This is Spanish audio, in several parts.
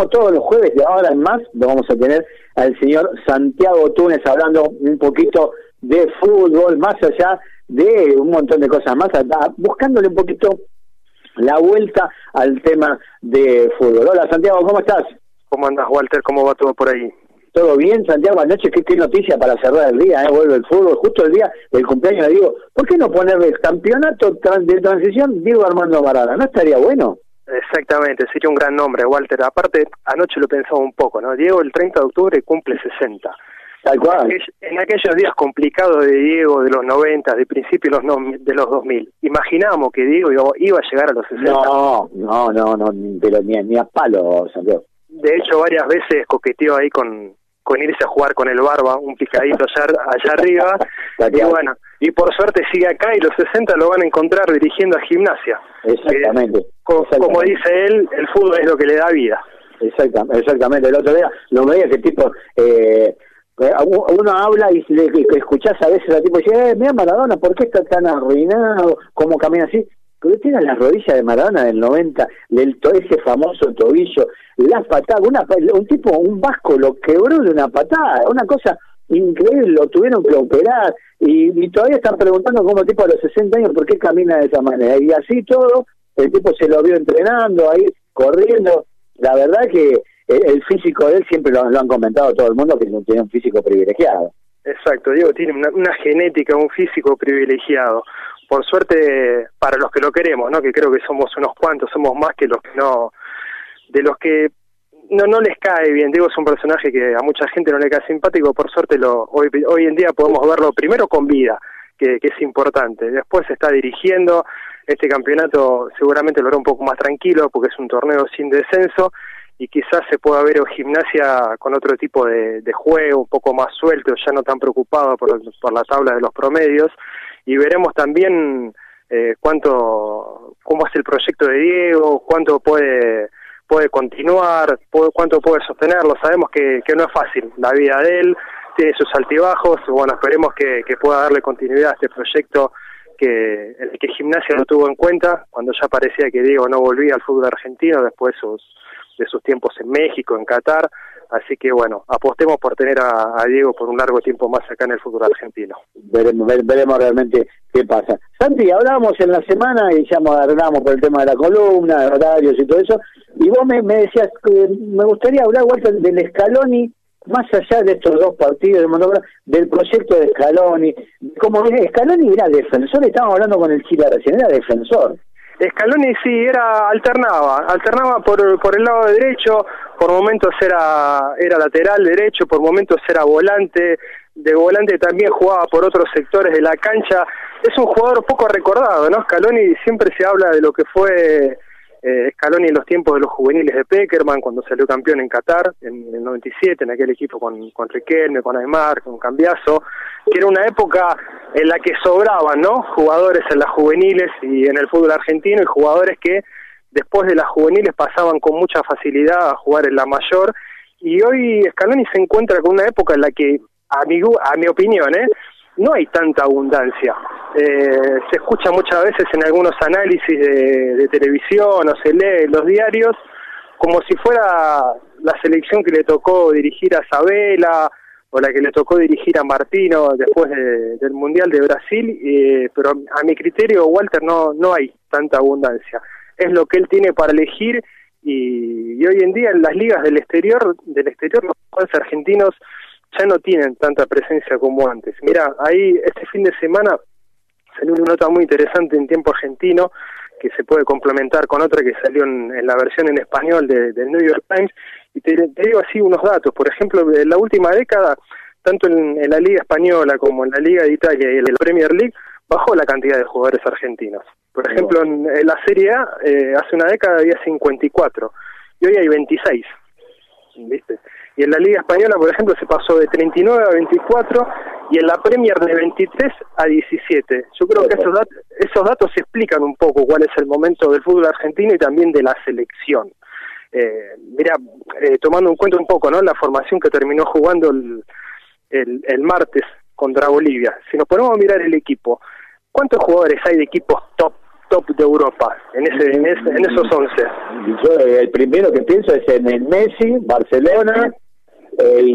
como todos los jueves de ahora en más, lo vamos a tener al señor Santiago Túnez hablando un poquito de fútbol, más allá de un montón de cosas más, buscándole un poquito la vuelta al tema de fútbol. Hola Santiago, ¿cómo estás? ¿Cómo andas Walter? ¿Cómo va todo por ahí? ¿Todo bien, Santiago? Anoche, ¿qué, qué noticia para cerrar el día? ¿eh? Vuelve el fútbol, justo el día del cumpleaños le digo, ¿por qué no ponerle el campeonato de transición Diego Armando Maradona? ¿No estaría bueno? Exactamente, sería un gran nombre, Walter. Aparte, anoche lo pensaba un poco, ¿no? Diego el 30 de octubre cumple 60. Tal cual. En aquellos días complicados de Diego de los 90, de principio de los, de los 2000, imaginábamos que Diego iba a llegar a los 60. No, no, no, no pero ni, ni a palo, Santiago. De hecho, varias veces coqueteó ahí con, con irse a jugar con el Barba, un picadito allá, allá arriba. y bueno, y por suerte sigue acá y los 60 lo van a encontrar dirigiendo a gimnasia. Exactamente. como, dice él, el fútbol es lo que le da vida. Exactamente, exactamente. El otro día lo veía que tipo... Eh, eh uno habla y le, escuchás a veces a tipo dice, eh, mira Maradona, ¿por qué está tan arruinado? ¿Cómo camina así? Pero tiene la rodilla de Maradona del 90, del, ese famoso tobillo, la patada, una, un tipo, un vasco lo quebró de una patada, una cosa increíble, lo tuvieron que operar y, todavía están preguntando como tipo a los 60 años por qué camina de esa manera. Y así todo, el tipo se lo vio entrenando, ahí corriendo. La verdad que el, físico de él siempre lo, han comentado todo el mundo que tiene un físico privilegiado. Exacto, Diego tiene una, una genética, un físico privilegiado por suerte para los que lo queremos, ¿no? Que creo que somos unos cuantos, somos más que los que no, de los que no no les cae bien. Diego es un personaje que a mucha gente no le cae simpático. Por suerte lo hoy hoy en día podemos verlo primero con vida, que, es importante. Después se está dirigiendo este campeonato, seguramente lo hará un poco más tranquilo porque es un torneo sin descenso y quizás se pueda ver gimnasia con otro tipo de, de, juego, un poco más suelto, ya no tan preocupado por, por la tabla de los promedios y veremos también eh, cuánto cómo es el proyecto de Diego, cuánto puede puede continuar, cuánto puede sostenerlo. Sabemos que, que no es fácil la vida de él, tiene sus altibajos, bueno, esperemos que, que pueda darle continuidad a este proyecto que el que Gimnasia lo tuvo en cuenta cuando ya parecía que Diego no volvía al fútbol argentino después sus, de sus tiempos en México, en Qatar, Así que bueno, apostemos por tener a, Diego por un largo tiempo más acá en el fútbol argentino. Veremos, veremos realmente qué pasa. Santi, hablábamos en la semana y ya hablamos por el tema de la columna, de horarios y todo eso, y vos me, decías que me gustaría hablar, Walter, del Scaloni, más allá de estos dos partidos, del proyecto de Scaloni. Como Scaloni era defensor, estábamos hablando con el Chile recién, era defensor. Scaloni sí, era alternaba, alternaba por, por el lado derecho, por momentos era, era lateral derecho, por momentos era volante, de volante también jugaba por otros sectores de la cancha. Es un jugador poco recordado, ¿no? Scaloni siempre se habla de lo que fue eh, Scaloni en los tiempos de los juveniles de Peckerman, cuando salió campeón en Qatar, en el 97, en aquel equipo con, con Riquelme, con Aymar, con Cambiaso, que era una época en la que sobraban, ¿no? Jugadores en las juveniles y en el fútbol argentino y jugadores que después de las juveniles pasaban con mucha facilidad a jugar en la mayor y hoy Scaloni se encuentra con una época en la que, a mi, a mi opinión, ¿eh? No hay tanta abundancia. Eh, se escucha muchas veces en algunos análisis de, televisión o se lee en los diarios como si fuera la selección que le tocó dirigir a Sabela o la que le tocó dirigir a Martino después del Mundial de Brasil, pero a mi criterio, Walter, no, no hay tanta abundancia. Es lo que él tiene para elegir y, y hoy en día en las ligas del exterior, del exterior los jugadores argentinos ya no tienen tanta presencia como antes. Mira, ahí este fin de semana salió una nota muy interesante en tiempo argentino que se puede complementar con otra que salió en, la versión en español de, del New York Times y te, digo así unos datos. Por ejemplo, en la última década, tanto en, la Liga Española como en la Liga de Italia y en la Premier League, bajó la cantidad de jugadores argentinos. Por ejemplo, en, la Serie A, eh, hace una década había 54 y hoy hay 26. ¿Viste? Y en la Liga Española, por ejemplo, se pasó de 39 a 24 y en la Premier de 23 a 17. Yo creo que esos, datos, esos datos explican un poco cuál es el momento del fútbol argentino y también de la selección. Eh, mira, eh, tomando en cuenta un poco ¿no? la formación que terminó jugando el, el, el martes contra Bolivia, si nos ponemos a mirar el equipo, ¿cuántos jugadores hay de equipos top top de Europa, en ese, en, esos 11. Yo el primero que pienso es en el Messi, Barcelona, el,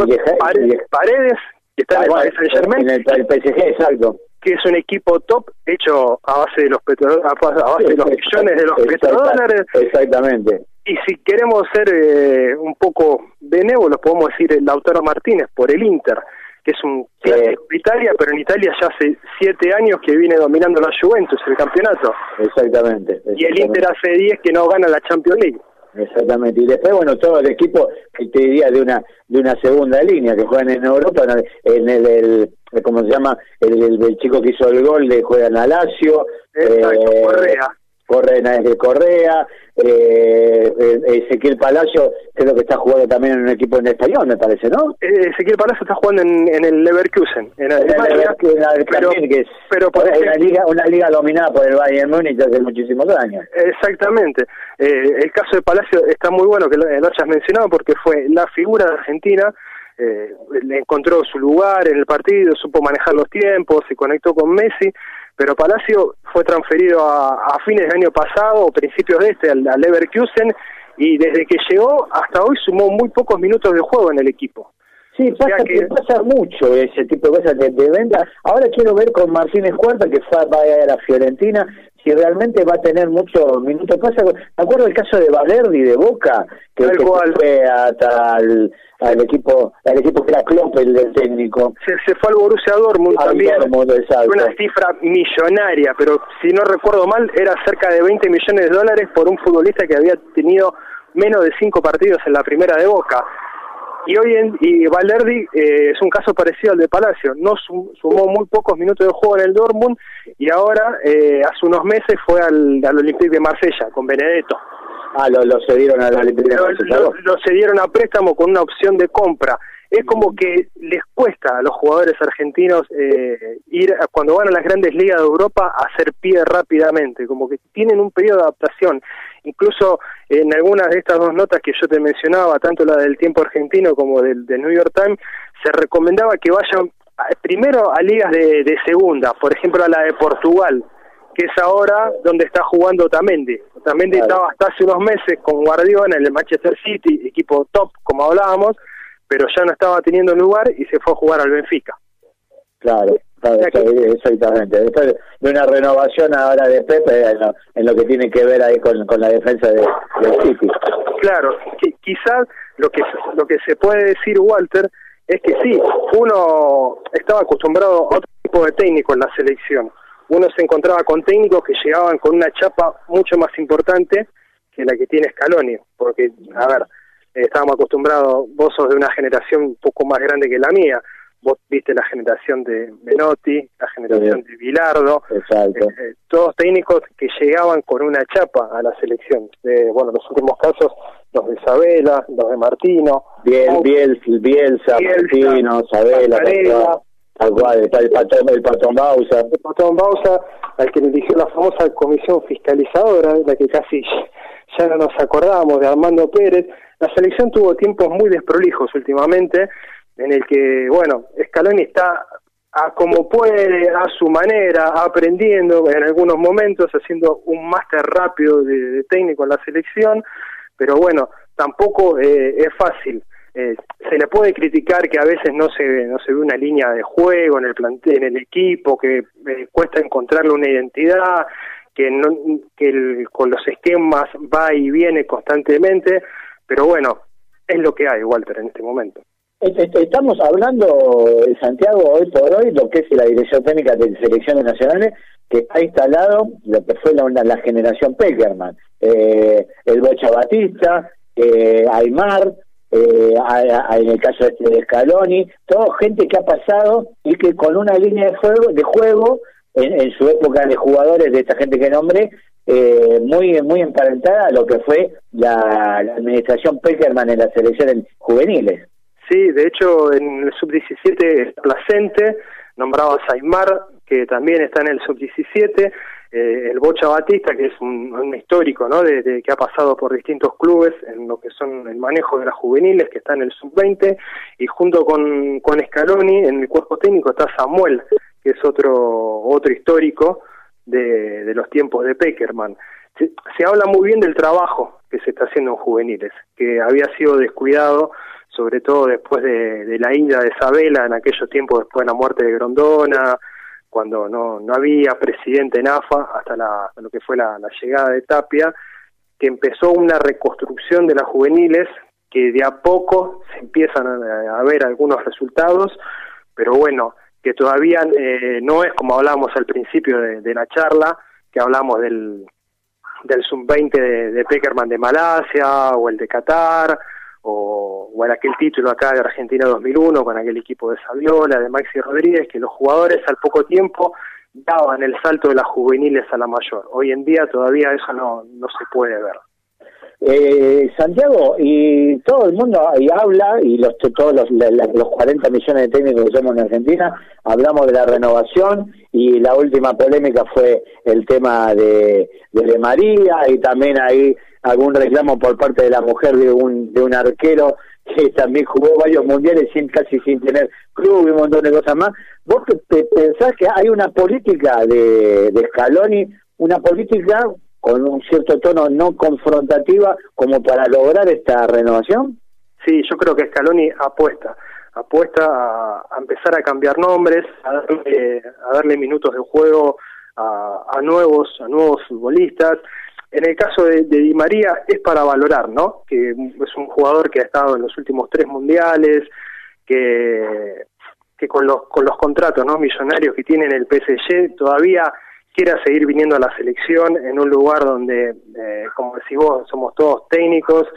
Paredes, que está en el Saint Germain. En el, PSG, exacto que es un equipo top hecho a base de los a base de los millones de los petrodólares. Exactamente. Y si queremos ser eh, un poco benévolos, podemos decir el Lautaro Martínez por el Inter, que es un clásico de Italia, pero en Italia ya hace siete años que viene dominando la Juventus el campeonato. Exactamente. Y el Inter hace diez que no gana la Champions League. Exactamente. Y después, bueno, todo el equipo, que te diría, de una de una segunda línea, que juegan en Europa, en el, el, ¿cómo se llama? El, el, chico que hizo el gol, de juega en Alacio. Exacto, eh, Correa. Correa, de Correa, eh, eh, Ezequiel Palacio creo que está jugando también en un equipo en español, me parece, ¿no? Eh, Ezequiel Palacio está jugando en, en el Leverkusen, en Alemania, pero, que es pero por una, liga, una liga dominada por el Bayern Múnich hace muchísimos años. Exactamente. Eh, el caso de Palacio está muy bueno que lo, lo hayas mencionado porque fue la figura de Argentina eh, encontró su lugar en el partido, supo manejar los tiempos, se conectó con Messi, pero Palacio fue transferido a, fines del año pasado o principios de este al, Leverkusen y desde que llegó hasta hoy sumó muy pocos minutos de juego en el equipo. Sí, pasa, que... pasa mucho ese tipo de cosas de, venta. Ahora quiero ver con Martínez Cuarta, que fue, va a ir a Fiorentina, si realmente va a tener muchos minutos. Pasa, me acuerdo el caso de Valerdi de Boca, que, fue hasta al equipo al equipo que era Klopp, el del técnico. Se, fue al Borussia Dortmund también. una cifra millonaria, pero si no recuerdo mal, era cerca de 20 millones de dólares por un futbolista que había tenido menos de cinco partidos en la primera de Boca. Y hoy en, y Valerdi eh, es un caso parecido al de Palacio, no sumó muy pocos minutos de juego en el Dortmund y ahora eh, hace unos meses fue al, al Olympique de Marsella con Benedetto. Ah, lo, lo cedieron al Olympique de Marsella. Lo, lo, cedieron a préstamo con una opción de compra. Es como que les cuesta a los jugadores argentinos eh, ir cuando van a las grandes ligas de Europa a hacer pie rápidamente, como que tienen un periodo de adaptación. Incluso en algunas de estas dos notas que yo te mencionaba, tanto la del tiempo argentino como del, New York Times, se recomendaba que vayan primero a ligas de, segunda, por ejemplo a la de Portugal, que es ahora donde está jugando Tamendi. Tamendi estaba hasta hace unos meses con Guardiola en el Manchester City, equipo top, como hablábamos, pero ya no estaba teniendo lugar y se fue a jugar al Benfica. Claro exactamente. Después de una renovación ahora de Pepe en lo, que tiene que ver ahí con, la defensa de, del City. Claro, quizás lo que, lo que se puede decir, Walter, es que sí, uno estaba acostumbrado a otro tipo de técnico en la selección. Uno se encontraba con técnicos que llegaban con una chapa mucho más importante que la que tiene Scaloni, porque, a ver, estábamos acostumbrados, vos sos de una generación un poco más grande que la mía, vos viste la generación de Menotti, la generación de Bilardo, eh, eh, todos técnicos que llegaban con una chapa a la selección. De, bueno, los últimos casos, los de Isabela, los de Martino. Biel, Biel, Bielsa, Martino, Sabela, tal cual, el, patón, el patón Bausa. El patón Bausa, al que le eligió la famosa comisión fiscalizadora, la que casi ya no nos acordamos, de Armando Pérez. La selección tuvo tiempos muy desprolijos últimamente, en el que, bueno, Scaloni está a como puede, a su manera, aprendiendo en algunos momentos, haciendo un máster rápido de, técnico en la selección, pero bueno, tampoco eh, es fácil. Eh, se le puede criticar que a veces no se no se ve una línea de juego en el en el equipo, que eh, cuesta encontrarle una identidad, que no que con los esquemas va y viene constantemente, pero bueno, es lo que hay, Walter, en este momento. Estamos hablando, en Santiago, hoy por hoy, lo que es la Dirección Técnica de Selecciones Nacionales, que está instalado lo que fue la, generación Peckerman. Eh, el Bocha Batista, eh, Aymar, eh, en el caso este de Scaloni, toda gente que ha pasado y que con una línea de juego, de juego en, su época de jugadores de esta gente que nombré, eh, muy muy emparentada a lo que fue la, administración Peckerman en las selecciones juveniles. Sí, de hecho en el sub-17 Placente, nombrado a Saimar, que también está en el sub-17, eh, el Bocha Batista, que es un, histórico, ¿no? De, que ha pasado por distintos clubes en lo que son el manejo de las juveniles, que está en el sub-20, y junto con, con Scaloni, en el cuerpo técnico está Samuel, que es otro, otro histórico, de, los tiempos de Peckerman. Se, habla muy bien del trabajo que se está haciendo en juveniles, que había sido descuidado, sobre todo después de, la ida de Isabela, en aquellos tiempos después de la muerte de Grondona, cuando no, no había presidente en AFA, hasta la, lo que fue la, llegada de Tapia, que empezó una reconstrucción de las juveniles, que de a poco se empiezan a, ver algunos resultados, pero bueno, que todavía eh, no es como hablábamos al principio de, la charla, que hablamos del, del sub-20 de, de, Peckerman de Malasia o el de Qatar o, o el aquel título acá de Argentina 2001 con aquel equipo de Saviola, de Maxi Rodríguez, que los jugadores al poco tiempo daban el salto de las juveniles a la mayor. Hoy en día todavía eso no, no se puede ver. Eh, Santiago, y todo el mundo ahí habla, y los, todos los, los 40 millones de técnicos que somos en Argentina, hablamos de la renovación, y la última polémica fue el tema de, de, María, y también hay algún reclamo por parte de la mujer de un, de un arquero que también jugó varios mundiales sin casi sin tener club y un montón de cosas más. ¿Vos pensás que hay una política de, de Scaloni, una política con un cierto tono no confrontativa como para lograr esta renovación? Sí, yo creo que Scaloni apuesta, apuesta a, empezar a cambiar nombres, a darle, a darle minutos de juego a, nuevos, a nuevos futbolistas. En el caso de, de, Di María es para valorar, ¿no? Que es un jugador que ha estado en los últimos tres mundiales, que, que con los con los contratos, ¿no? Millonarios que tiene en el PSG todavía quiera seguir viniendo a la selección en un lugar donde, eh, como decís vos, somos todos técnicos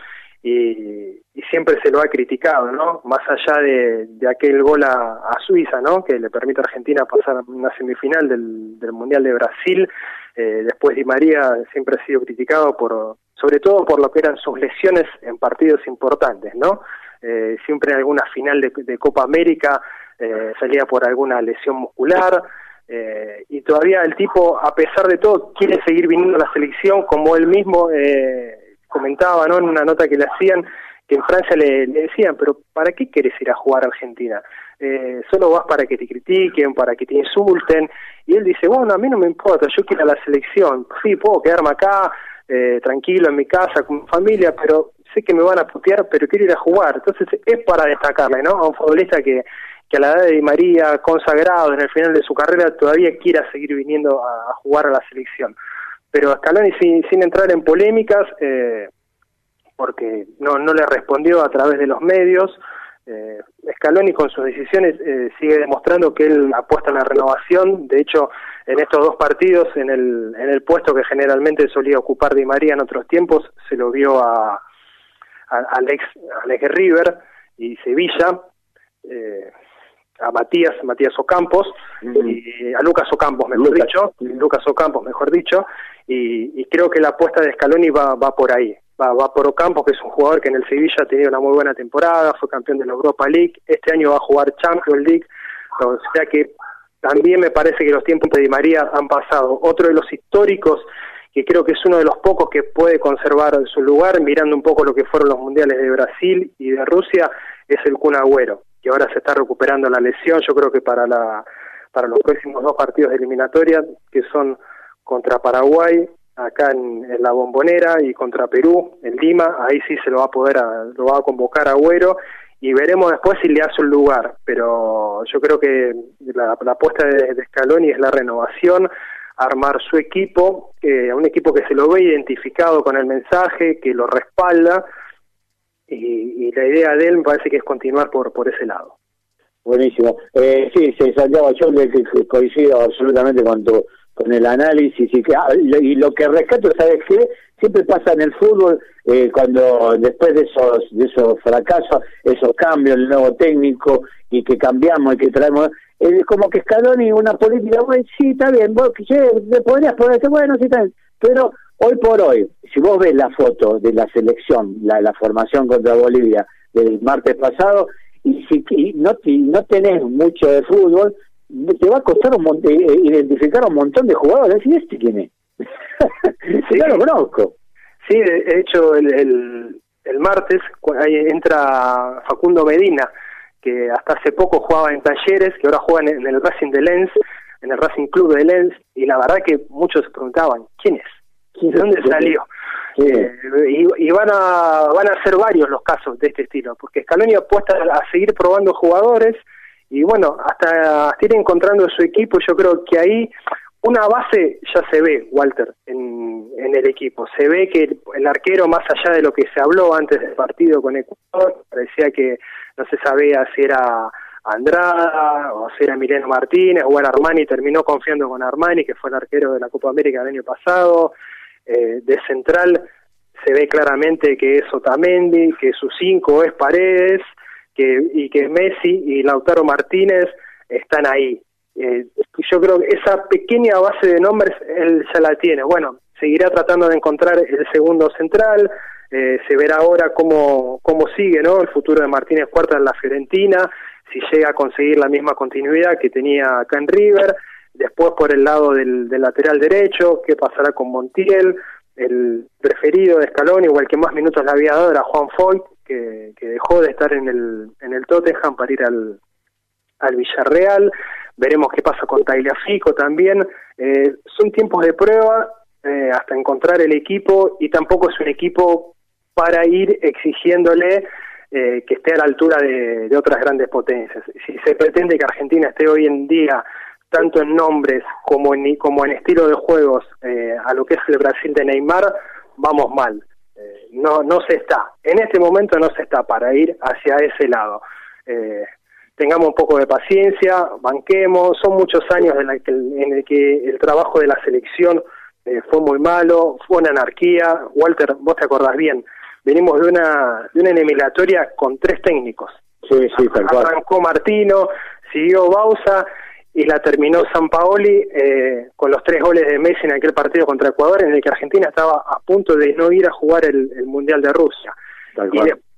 y, siempre se lo ha criticado, ¿no? Más allá de, aquel gol a, Suiza, ¿no? Que le permite a Argentina pasar una semifinal del, Mundial de Brasil. Eh, después Di María siempre ha sido criticado por, sobre todo por lo que eran sus lesiones en partidos importantes, ¿no? Eh, siempre en alguna final de, de Copa América eh, salía por alguna lesión muscular. Eh, y todavía el tipo, a pesar de todo, quiere seguir viniendo a la selección, como él mismo eh, comentaba ¿no? en una nota que le hacían, que en Francia le, decían, pero ¿para qué quieres ir a jugar a Argentina? Eh, solo vas para que te critiquen, para que te insulten. Y él dice, bueno, a mí no me importa, yo quiero ir a la selección. Sí, puedo quedarme acá, eh, tranquilo, en mi casa, con mi familia, pero sé que me van a putear, pero quiero ir a jugar. Entonces es para destacarle, ¿no? A un futbolista que que a la edad de Di María, consagrado en el final de su carrera, todavía quiera seguir viniendo a, jugar a la selección. Pero Scaloni sin, entrar en polémicas, eh, porque no, no le respondió a través de los medios, eh, Scaloni con sus decisiones eh, sigue demostrando que él apuesta en la renovación. De hecho, en estos dos partidos, en el, en el puesto que generalmente solía ocupar Di María en otros tiempos, se lo vio a, a Alex, Alex River y Sevilla. Eh, a Matías, Matías Ocampos, y a Lucas Ocampos, mejor dicho, Lucas Ocampos, mejor dicho, y, creo que la apuesta de Scaloni va, va por ahí, va, va por Ocampos, que es un jugador que en el Sevilla ha tenido una muy buena temporada, fue campeón de la Europa League, este año va a jugar Champions League, o sea que también me parece que los tiempos de Di María han pasado. Otro de los históricos que creo que es uno de los pocos que puede conservar su lugar, mirando un poco lo que fueron los mundiales de Brasil y de Rusia, es el Kun Agüero que ahora se está recuperando la lesión, yo creo que para la para los próximos dos partidos de eliminatoria, que son contra Paraguay, acá en, la Bombonera, y contra Perú, en Lima, ahí sí se lo va a poder, lo va a convocar Agüero, y veremos después si le hace un lugar, pero yo creo que la, apuesta de, de, Scaloni es la renovación, armar su equipo, eh, un equipo que se lo ve identificado con el mensaje, que lo respalda, y, la idea de él me parece que es continuar por, por ese lado. Buenísimo. Eh, sí, Santiago, yo le, coincido absolutamente con tu con el análisis y, que, ah, y lo que rescato, ¿sabes qué? Siempre pasa en el fútbol eh, cuando después de esos de esos fracasos, esos cambios, el nuevo técnico y que cambiamos y que traemos, es como que Scaloni una política, bueno, sí, está bien, vos te podrías poner, bueno, sí, está bien, pero Hoy por hoy, si vos ves la foto de la selección, la, la formación contra Bolivia del martes pasado, y si no, no tenés mucho de fútbol, te va a costar un eh, identificar un montón de jugadores. ¿Y este quién es? sí, lo conozco. Sí, de hecho, el, el, el martes ahí entra Facundo Medina, que hasta hace poco jugaba en Talleres, que ahora juega en, el Racing de Lens, en el Racing Club de Lens, y la verdad que muchos se preguntaban, ¿quién es? ¿De dónde salió? Eh, y, van a van a ser varios los casos de este estilo, porque Scaloni apuesta a seguir probando jugadores y bueno, hasta, ir encontrando su equipo, yo creo que ahí una base ya se ve, Walter, en, en el equipo. Se ve que el, arquero, más allá de lo que se habló antes del partido con Ecuador, parecía que no se sabía si era Andrada o si era Emiliano Martínez o era Armani, terminó confiando con Armani, que fue el arquero de la Copa América del año pasado. Eh, de central se ve claramente que es Otamendi, que su cinco es Paredes, que, y que Messi y Lautaro Martínez están ahí. Eh, yo creo que esa pequeña base de nombres él ya la tiene. Bueno, seguirá tratando de encontrar el segundo central, eh, se verá ahora cómo, cómo sigue ¿no? el futuro de Martínez Cuarta en la Fiorentina, si llega a conseguir la misma continuidad que tenía acá en River, después por el lado del, del lateral derecho, qué pasará con Montiel, el preferido de Scaloni o el que más minutos le había dado era Juan Foyt, que, dejó de estar en el, en el Tottenham para ir al, al Villarreal. Veremos qué pasa con Tagliafico también. Eh, son tiempos de prueba eh, hasta encontrar el equipo y tampoco es un equipo para ir exigiéndole eh, que esté a la altura de, otras grandes potencias. Si se pretende que Argentina esté hoy en día tanto en nombres como en, como en estilo de juegos eh, a lo que es el Brasil de Neymar, vamos mal. Eh, no, no se está. En este momento no se está para ir hacia ese lado. Eh, tengamos un poco de paciencia, banquemos. Son muchos años en, la que, en el que el trabajo de la selección fue muy malo, fue una anarquía. Walter, vos te acordás bien, venimos de una, de una eliminatoria con tres técnicos. Sí, sí, tal cual. Arrancó Martino, siguió Bausa y la terminó San Paoli eh, con los tres goles de Messi en aquel partido contra Ecuador, en el que Argentina estaba a punto de no ir a jugar el, Mundial de Rusia.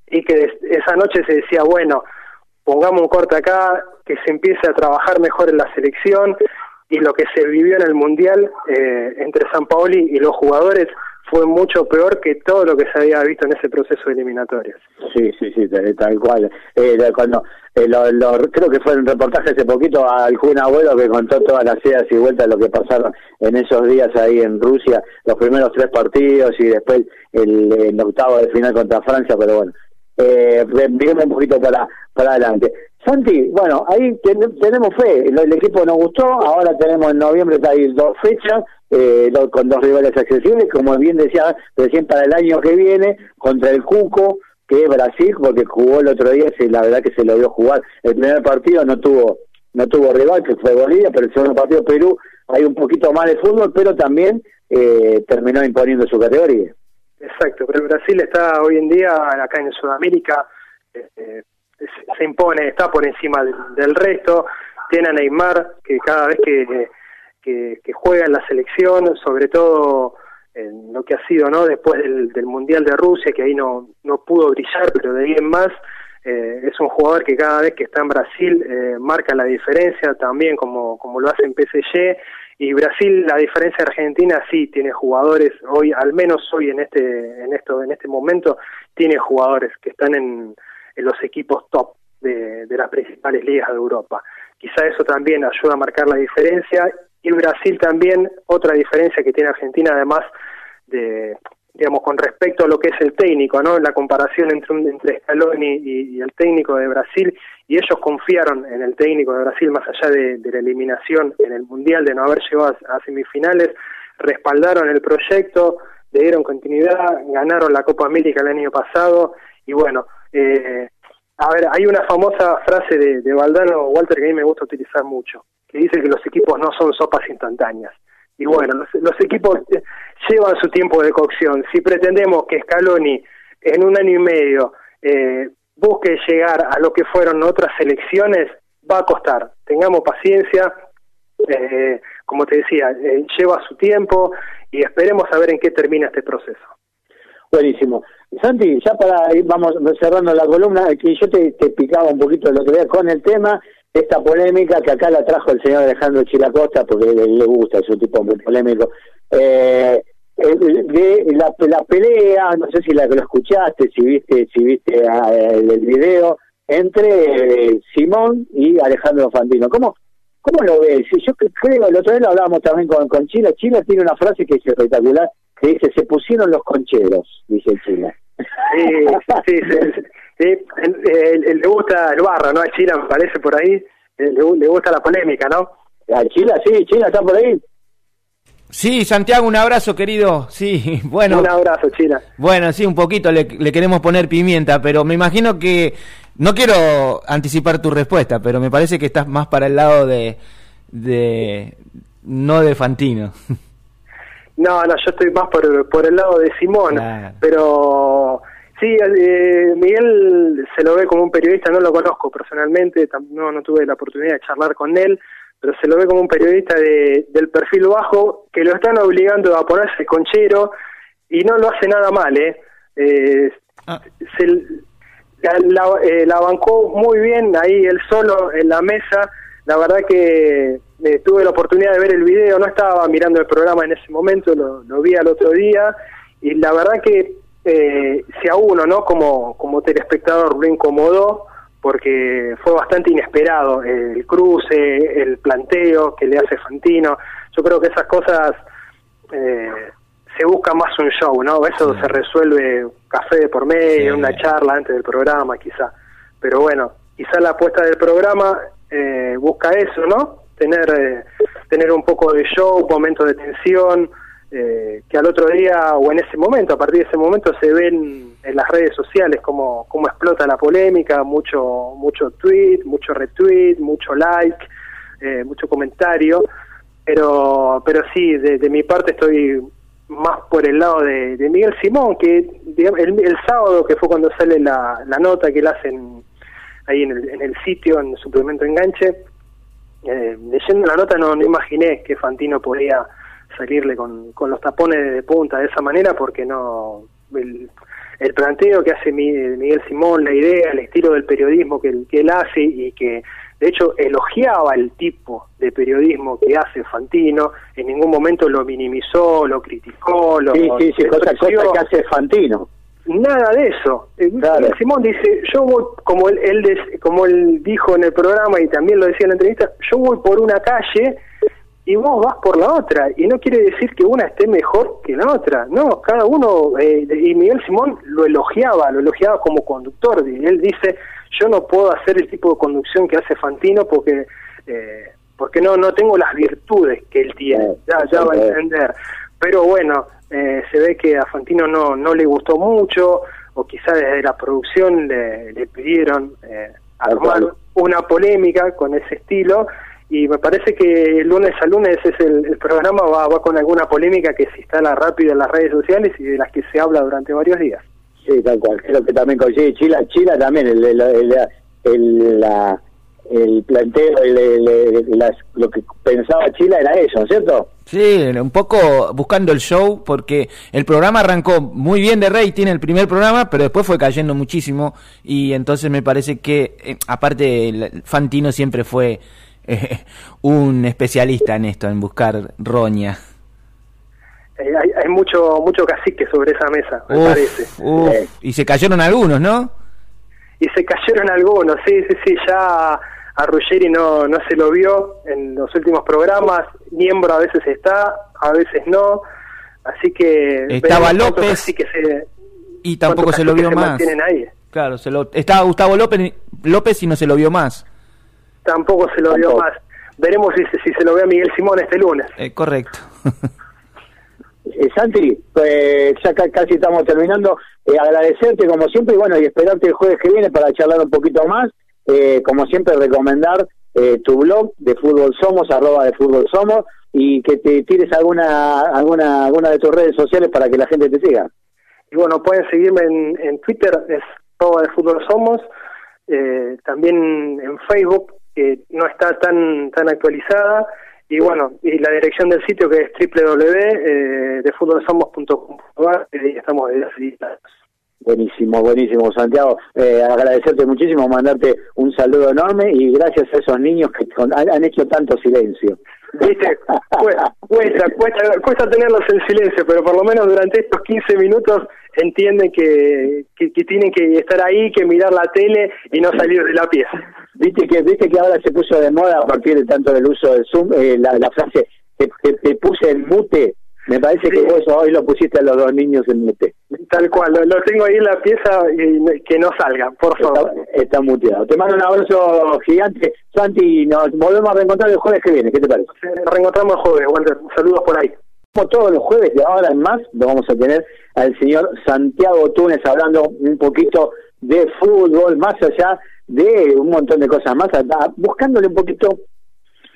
Y, que esa noche se decía, bueno, pongamos un corte acá, que se empiece a trabajar mejor en la selección, y lo que se vivió en el Mundial eh, entre San Paoli y los jugadores fue mucho peor que todo lo que se había visto en ese proceso de eliminatorias. Sí, sí, sí, tal, cual. Eh, cuando eh, lo, creo que fue un reportaje hace poquito al Jun Abuelo que contó todas las idas y vueltas lo que pasaron en esos días ahí en Rusia, los primeros tres partidos y después el, octavo de final contra Francia, pero bueno, eh, un poquito para, para adelante. Santi, bueno, ahí tenemos fe, el, equipo nos gustó, ahora tenemos en noviembre dos fechas, eh, con dos rivales accesibles, como bien decía recién para el año que viene, contra el Cuco, que es Brasil, porque jugó el otro día, sí, la verdad que se lo vio jugar. El primer partido no tuvo no tuvo rival, que fue Bolivia, pero el segundo partido Perú hay un poquito más de fútbol, pero también eh, terminó imponiendo su categoría. Exacto, pero Brasil está hoy en día acá en Sudamérica, eh, se impone, está por encima del, resto, tiene a Neymar, que cada vez que, juega en la selección, sobre todo en lo que ha sido no después del, del mundial de Rusia que ahí no no pudo brillar pero de bien más eh, es un jugador que cada vez que está en Brasil eh, marca la diferencia también como como lo hace en PSG y Brasil la diferencia de Argentina sí tiene jugadores hoy al menos hoy en este en esto en este momento tiene jugadores que están en, los equipos top de, las principales ligas de Europa quizá eso también ayuda a marcar la diferencia y Brasil también, otra diferencia que tiene Argentina, además de, digamos, con respecto a lo que es el técnico, ¿no? La comparación entre, entre Scaloni y, el técnico de Brasil, y ellos confiaron en el técnico de Brasil más allá de, la eliminación en el Mundial, de no haber llegado a, semifinales, respaldaron el proyecto, le dieron continuidad, ganaron la Copa América el año pasado, y bueno, eh, a ver, hay una famosa frase de, de Valdano Walter que a mí me gusta utilizar mucho, que dice que los equipos no son sopas instantáneas. Y bueno, los, equipos llevan su tiempo de cocción. Si pretendemos que Scaloni en un año y medio eh, busque llegar a lo que fueron otras elecciones, va a costar. Tengamos paciencia, eh, como te decía, eh, lleva su tiempo y esperemos a ver en qué termina este proceso. Buenísimo. Santi, ya para ir, vamos cerrando la columna, que yo te, te picaba un poquito lo que vea con el tema esta polémica que acá la trajo el señor Alejandro Chilacosta porque le, gusta, es un tipo muy polémico. Eh, de la, la, pelea, no sé si la que lo escuchaste, si viste, si viste ah, el, video entre eh, Simón y Alejandro Fantino. ¿Cómo, ¿Cómo lo ves? Yo creo, el otro día lo hablábamos también con, con Chila. Chila tiene una frase que es espectacular, que dice, se pusieron los concheros, dice Chila. Sí, sí, sí. sí. le gusta el barro, ¿no? A Chila me parece por ahí, le, le gusta la polémica, ¿no? A Chila, sí, Chila está por ahí. Sí, Santiago, un abrazo, querido. Sí, bueno. Un abrazo, Chila. Bueno, sí, un poquito le, le, queremos poner pimienta, pero me imagino que. No quiero anticipar tu respuesta, pero me parece que estás más para el lado de. de no de Fantino. No, no, yo estoy más por, por el lado de Simón, pero. Sí, eh, Miguel se lo ve como un periodista, no lo conozco personalmente, no, no tuve la oportunidad de charlar con él, pero se lo ve como un periodista de, del perfil bajo que lo están obligando a ponerse conchero y no lo hace nada mal, ¿eh? eh ah. se, la, eh, la, bancó muy bien ahí él solo en la mesa, la verdad que eh, tuve la oportunidad de ver el video, no estaba mirando el programa en ese momento, lo, lo vi al otro día y la verdad que eh, si a uno, ¿no? Como, como telespectador lo incomodó, porque fue bastante inesperado el cruce, el planteo que le hace Fantino. Yo creo que esas cosas eh, se busca más un show, ¿no? Eso se resuelve café de por medio, una charla antes del programa, quizá. Pero bueno, quizá la apuesta del programa eh, busca eso, ¿no? Tener, eh, tener un poco de show, momentos de tensión, eh, que al otro día o en ese momento, a partir de ese momento se ven en las redes sociales cómo, cómo explota la polémica, mucho mucho tweet, mucho retweet, mucho like, eh, mucho comentario, pero pero sí, de, mi parte estoy más por el lado de, Miguel Simón, que el, sábado, que fue cuando sale la, la nota que él hacen ahí en el, en el sitio, en el suplemento enganche, eh, leyendo la nota no, no imaginé que Fantino podía salirle con, con los tapones de punta de esa manera porque no el, el planteo que hace Miguel Simón, la idea, el estilo del periodismo que, que él hace y que de hecho elogiaba el tipo de periodismo que hace Fantino, en ningún momento lo minimizó, lo criticó, lo sí, sí, sí, cosa, que hace Fantino. Nada de eso. Eh, Miguel Simón dice, yo voy, como él, él, como él dijo en el programa y también lo decía en la entrevista, yo voy por una calle y vos vas por la otra. Y no quiere decir que una esté mejor que la otra. No, cada uno, eh, y Miguel Simón lo elogiaba, lo elogiaba como conductor. Y él dice, yo no puedo hacer el tipo de conducción que hace Fantino porque... Eh, porque no no tengo las virtudes que él tiene, ya, ya va a entender. Pero bueno, eh, se ve que a Fantino no, no le gustó mucho, o quizá desde la producción le, le pidieron eh, armar una polémica con ese estilo, y me parece que lunes a lunes es el, programa va, va con alguna polémica que se instala rápido en las redes sociales y de las que se habla durante varios días. Sí, tal cual, creo que también coincide Chila, Chila también, el, el, el, la, el planteo, lo que pensaba Chila era eso, ¿cierto? Sí, un poco buscando el show, porque el programa arrancó muy bien de rating, el primer programa, pero después fue cayendo muchísimo, y entonces me parece que, eh, aparte, Fantino siempre fue un especialista en esto, en buscar roña. Eh, hay, mucho mucho cacique sobre esa mesa, me parece. Eh, y se cayeron algunos, ¿no? Y se cayeron algunos, sí, sí, sí, ya a Ruggeri no, no se lo vio en los últimos programas, miembro a veces está, a veces no, así que... Estaba López que se, y tampoco se lo vio más. Ahí. Claro, se lo, estaba Gustavo López, López y no se lo vio más tampoco se lo vio más. Veremos si, si, se lo ve a Miguel Simón este lunes. Eh, correcto. eh, Santi, pues ya casi estamos terminando. Eh, agradecerte como siempre y bueno, y esperarte el jueves que viene para charlar un poquito más. Eh, como siempre, recomendar tu blog de Fútbol Somos, arroba de Fútbol Somos, y que te tires alguna, alguna, alguna de tus redes sociales para que la gente te siga. Y bueno, pueden seguirme en, en Twitter, es arroba de Fútbol Somos, también en Facebook que no está tan tan actualizada y bueno y la dirección del sitio que es www.defutbolsomos.com.ar eh, y estamos de Buenísimo, buenísimo, Santiago. Eh, agradecerte muchísimo, mandarte un saludo enorme y gracias a esos niños que han, hecho tanto silencio. Viste, cuesta, cuesta, cuesta, tenerlos en silencio, pero por lo menos durante estos 15 minutos entienden que, que, que tienen que estar ahí, que mirar la tele y no salir de la pieza. Viste que viste que ahora se puso de moda a partir de tanto del uso del Zoom eh, la, la, frase que, te puse en mute. Me parece que vos hoy lo pusiste a los dos niños en mute. Tal cual, lo, tengo ahí en la pieza y que no salga, por favor. Está, muteado. Te mando un abrazo gigante, Santi, nos volvemos a reencontrar el jueves que viene. ¿Qué te parece? Nos reencontramos el jueves, Walter. Saludos por ahí. Como todos los jueves de ahora en más, lo vamos a tener al señor Santiago Túnez hablando un poquito de fútbol, más allá de un montón de cosas más, buscándole un poquito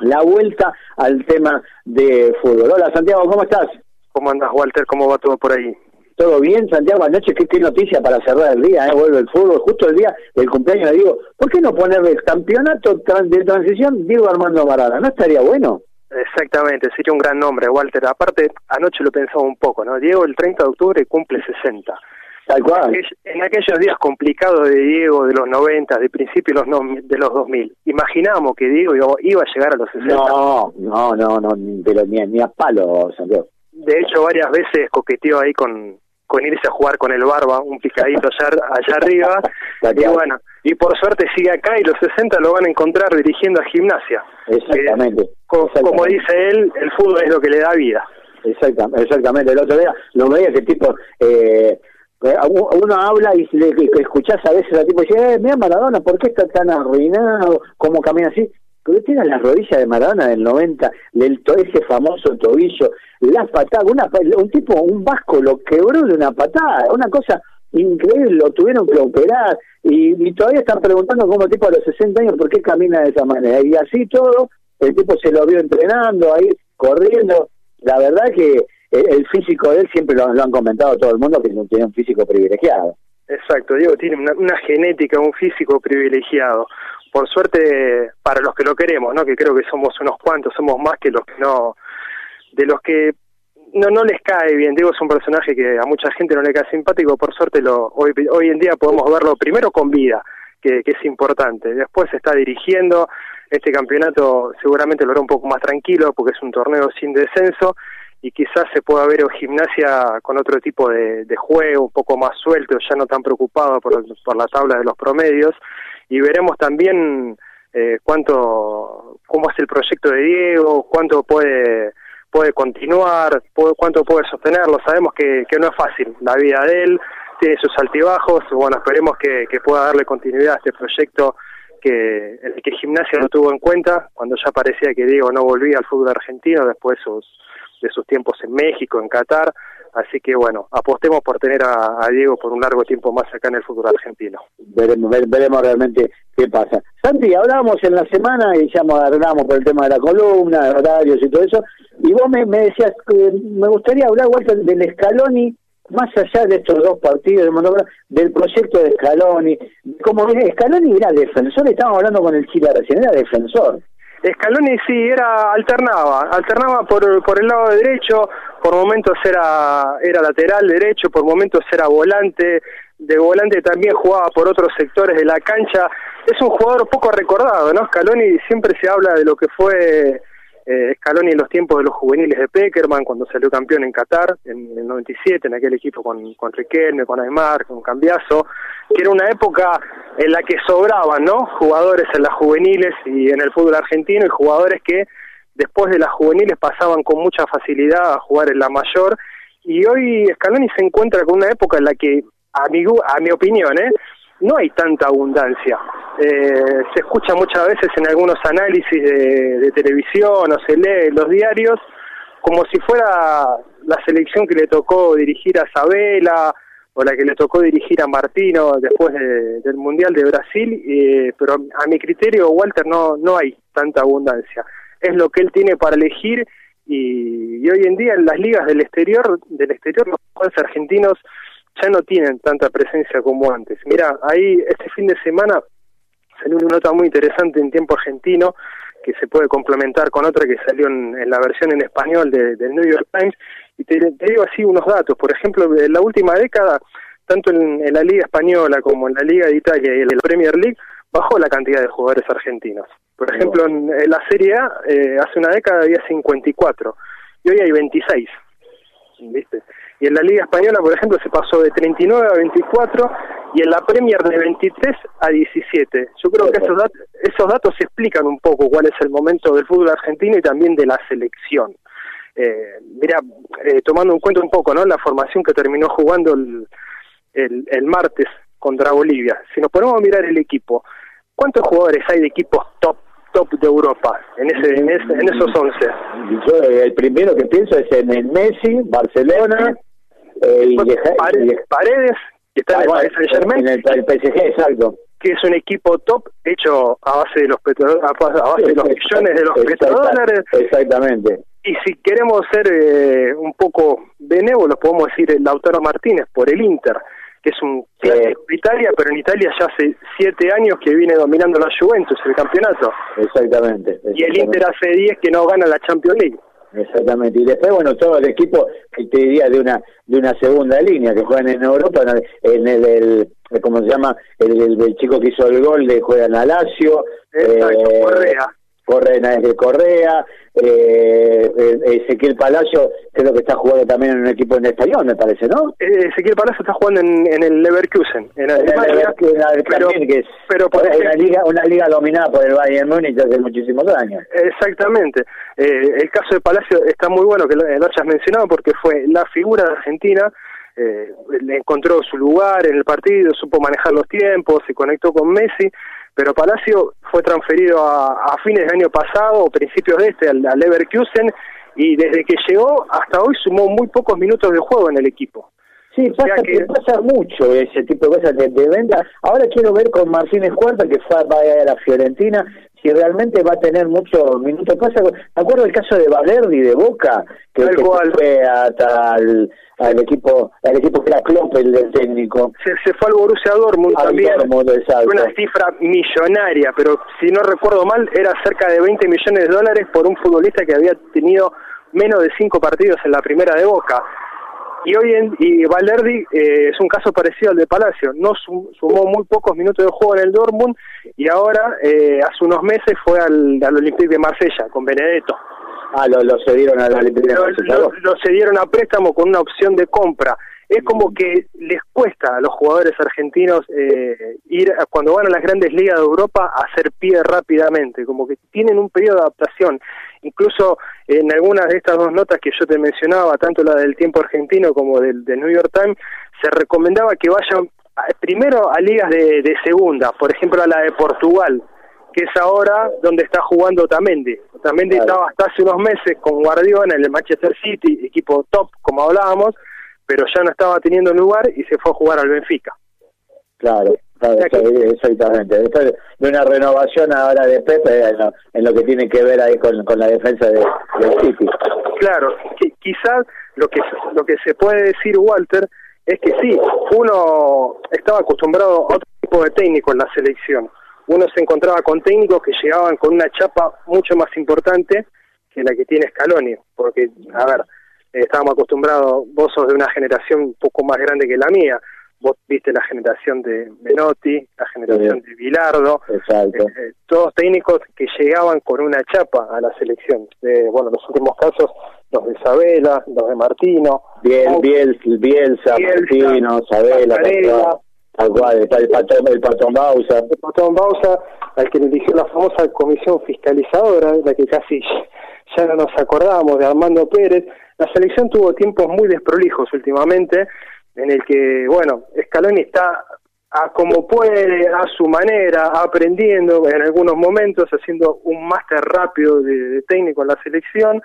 la vuelta al tema de fútbol. Hola Santiago, ¿cómo estás? ¿Cómo andas Walter? ¿Cómo va todo por ahí? Todo bien, Santiago, anoche qué, qué noticia para cerrar el día, ¿eh? vuelve el fútbol, justo el día del cumpleaños le digo, ¿por qué no ponerle campeonato de transición Diego Armando Maradona? ¿No estaría bueno? Exactamente, sería un gran nombre, Walter. Aparte, anoche lo pensaba un poco, ¿no? Diego el 30 de octubre cumple 60. Tal cual. En aquellos días complicados de Diego, de los 90, de principio de los, de los 2000, imaginamos que Diego iba a llegar a los 60. No, no, no, no pero ni, ni a palo, Santiago. De hecho, varias veces coqueteó ahí con, con irse a jugar con el Barba, un picadito allá, allá arriba. y bueno, y por suerte sigue acá y los 60 lo van a encontrar dirigiendo a gimnasia. Exactamente. como, dice él, el fútbol es lo que le da vida. Exactamente, exactamente. El otro día lo veía que tipo... Eh, eh, uno habla y le, escuchás a veces a tipo dice, eh, mira Maradona, ¿por qué está tan arruinado? ¿Cómo camina así? Pero tiene la rodilla de Maradona del 90, el, ese famoso tobillo, la patada, una, un tipo, un vasco lo quebró de una patada, una cosa increíble, lo tuvieron que operar y, todavía están preguntando cómo tipo a los 60 años por qué camina de esa manera. Y así todo, el tipo se lo vio entrenando ahí, corriendo. La verdad que el, físico de él siempre lo, han comentado todo el mundo que tiene un físico privilegiado. Exacto, Diego tiene una, genética, un físico privilegiado. Por suerte, para los que lo queremos, ¿no? Que creo que somos unos cuantos, somos más que los que no, de los que no no les cae bien. Diego es un personaje que a mucha gente no le cae simpático. Por suerte, lo hoy hoy en día podemos verlo primero con vida, que, es importante. Después se está dirigiendo. Este campeonato seguramente lo hará un poco más tranquilo porque es un torneo sin descenso y quizás se pueda ver gimnasia con otro tipo de, juego, un poco más suelto, ya no tan preocupado por, por la tabla de los promedios, y veremos también eh, cuánto, cómo es el proyecto de Diego, cuánto puede puede continuar, cuánto puede sostenerlo. Sabemos que, que no es fácil la vida de él, tiene sus altibajos, bueno, esperemos que, que pueda darle continuidad a este proyecto que el que Gimnasia lo tuvo en cuenta cuando ya parecía que Diego no volvía al fútbol argentino después sus de sus tiempos en México, en Qatar, así que bueno, apostemos por tener a, Diego por un largo tiempo más acá en el fútbol argentino. Veremos, veremos realmente qué pasa. Santi, hablábamos en la semana y ya hablamos por el tema de la columna, de horarios y todo eso, y vos me, decías que me gustaría hablar, Walter, del Scaloni, más allá de estos dos partidos, del proyecto de Scaloni, como Scaloni era defensor, estábamos hablando con el Chile recién, era defensor. Scaloni sí, era alternaba, alternaba por, por el lado derecho, por momentos era, era lateral derecho, por momentos era volante, de volante también jugaba por otros sectores de la cancha. Es un jugador poco recordado, ¿no? Scaloni siempre se habla de lo que fue eh, Scaloni en los tiempos de los juveniles de Peckerman, cuando salió campeón en Qatar, en el 97, en aquel equipo con, con Riquelme, con Aymar, con Cambiaso, que era una época en la que sobraban, ¿no? Jugadores en las juveniles y en el fútbol argentino y jugadores que después de las juveniles pasaban con mucha facilidad a jugar en la mayor y hoy Scaloni se encuentra con una época en la que, a mi, a mi opinión, ¿eh? no hay tanta abundancia. Eh, se escucha muchas veces en algunos análisis de, televisión o se lee en los diarios como si fuera la selección que le tocó dirigir a Sabela o la que le tocó dirigir a Martino después del Mundial de Brasil, eh, pero a mi criterio, Walter, no, no hay tanta abundancia. Es lo que él tiene para elegir y, hoy en día en las ligas del exterior, del exterior los jugadores argentinos ya no tienen tanta presencia como antes. Mira, ahí este fin de semana salió una nota muy interesante en tiempo argentino que se puede complementar con otra que salió en, la versión en español de, del New York Times y te, digo así unos datos. Por ejemplo, en la última década, tanto en, la Liga Española como en la Liga de Italia y en la Premier League, bajó la cantidad de jugadores argentinos. Por ejemplo, en, la Serie A, eh, hace una década había 54 y hoy hay 26. ¿Viste? y en la Liga Española, por ejemplo, se pasó de 39 a 24 y en la Premier de 23 a 17. Yo creo que esos, datos, esos datos explican un poco cuál es el momento del fútbol argentino y también de la selección. Eh, mira, eh, tomando en cuenta un poco ¿no? la formación que terminó jugando el, el, el martes contra Bolivia, si nos ponemos a mirar el equipo, ¿cuántos jugadores hay de equipos top top de Europa en ese en, esos 11. Yo el primero que pienso es en el Messi, Barcelona, el, Paredes, que está en el el, PSG, exacto que es un equipo top hecho a base de los a base de los millones de los petrodólares. Exactamente. Y si queremos ser eh, un poco benévolos, podemos decir el Lautaro Martínez por el Inter, que es un clásico de Italia, pero en Italia ya hace siete años que viene dominando la Juventus el campeonato. Exactamente. Y el Inter hace diez que no gana la Champions League. Exactamente. Y después, bueno, todo el equipo, que te diría, de una de una segunda línea, que juegan en Europa, en el, el ¿cómo se llama? El, el, chico que hizo el gol de juega en Lazio. Exacto, eh, Correa. Correa, de Correa, eh, Ezequiel Palacio creo que está jugando también en un equipo en español, me parece, ¿no? Eh, Ezequiel Palacio está jugando en, en el Leverkusen, en Alemania, pero, que es pero por una, liga, una liga dominada por el Bayern Múnich hace muchísimos años. Exactamente. Eh, el caso de Palacio está muy bueno que lo, lo hayas mencionado porque fue la figura de Argentina eh, encontró su lugar en el partido, supo manejar los tiempos, se conectó con Messi, pero Palacio fue transferido a, fines del año pasado o principios de este al, Leverkusen y desde que llegó hasta hoy sumó muy pocos minutos de juego en el equipo. Sí, pasa, que... pasa mucho ese tipo de cosas de, venta. Ahora quiero ver con Martínez Cuarta, que fue a la Fiorentina, si realmente va a tener muchos minutos. Pasa, me acuerdo del caso de Valerdi de Boca, que, que fue hasta al, al equipo al equipo que era Klopp, el del técnico. Se, se fue al Borussia Dortmund también. una cifra millonaria, pero si no recuerdo mal, era cerca de 20 millones de dólares por un futbolista que había tenido menos de cinco partidos en la primera de Boca. Y hoy en, y Valerdi eh, es un caso parecido al de Palacio, no sumó muy pocos minutos de juego en el Dortmund y ahora eh, hace unos meses fue al, al Olympique de Marsella con Benedetto. Ah, lo, lo cedieron de Marsella. Lo, lo, cedieron a préstamo con una opción de compra. Es como que les cuesta a los jugadores argentinos eh, ir cuando van a las grandes ligas de Europa a hacer pie rápidamente, como que tienen un periodo de adaptación Incluso en algunas de estas dos notas que yo te mencionaba, tanto la del tiempo argentino como del, New York Times, se recomendaba que vayan primero a ligas de, segunda, por ejemplo a la de Portugal, que es ahora donde está jugando Tamendi. Tamendi estaba hasta hace unos meses con Guardiola en el Manchester City, equipo top, como hablábamos, pero ya no estaba teniendo lugar y se fue a jugar al Benfica. Claro exactamente. Después de una renovación ahora de Pepe en lo, que tiene que ver ahí con, la defensa de, del City. Claro, quizás lo que, lo que se puede decir, Walter, es que sí, uno estaba acostumbrado a otro tipo de técnico en la selección. Uno se encontraba con técnicos que llegaban con una chapa mucho más importante que la que tiene Scaloni, porque, a ver, estábamos acostumbrados, vos sos de una generación un poco más grande que la mía, vos viste la generación de Menotti, la generación de Bilardo, eh, eh, todos técnicos que llegaban con una chapa a la selección. De, bueno, los últimos casos, los de Sabela, los de Martino. Biel, Biel, Bielsa, Martino, Sabela, tal cual, el, patón, el patón Bausa. El patón Bausa, al que eligió la famosa comisión fiscalizadora, la que casi ya no nos acordamos de Armando Pérez. La selección tuvo tiempos muy desprolijos últimamente, en el que, bueno, Scaloni está a como puede, a su manera, aprendiendo en algunos momentos, haciendo un máster rápido de, técnico en la selección,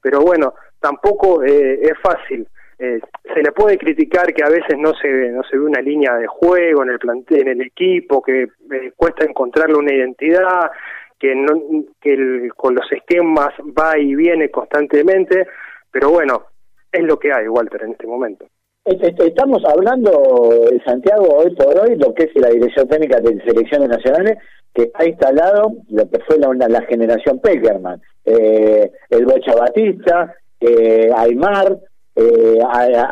pero bueno, tampoco eh, es fácil. Eh, se le puede criticar que a veces no se no se ve una línea de juego en el plantel, en el equipo, que eh, cuesta encontrarle una identidad, que no que con los esquemas va y viene constantemente, pero bueno, es lo que hay, Walter, en este momento. Estamos hablando, en Santiago, hoy por hoy, lo que es la Dirección Técnica de Selecciones Nacionales, que ha instalado lo que fue la, la generación Peckerman, eh, el Bocha Batista, eh, Aymar, eh,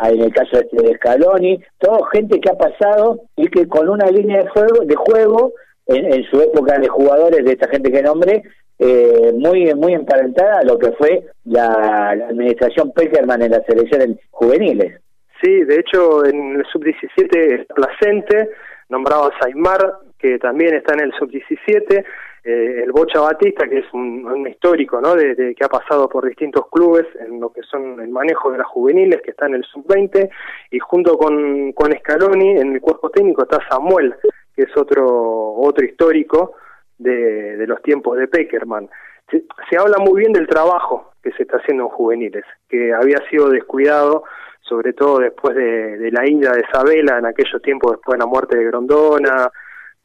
en el caso este de Scaloni, todo gente que ha pasado y que con una línea de juego, de juego en, su época de jugadores de esta gente que nombré, eh, muy muy emparentada a lo que fue la, administración Peckerman en las selecciones juveniles. Sí, de hecho en el sub-17 Placente, nombrado a que también está en el sub-17, eh, el Bocha Batista, que es un, histórico, ¿no? De, que ha pasado por distintos clubes en lo que son el manejo de las juveniles, que está en el sub-20, y junto con, con Scaloni, en el cuerpo técnico está Samuel, que es otro, otro histórico de, los tiempos de Peckerman. Se, se habla muy bien del trabajo que se está haciendo en juveniles, que había sido descuidado sobre todo después de, la ida de Isabela, en aquellos tiempos después de la muerte de Grondona,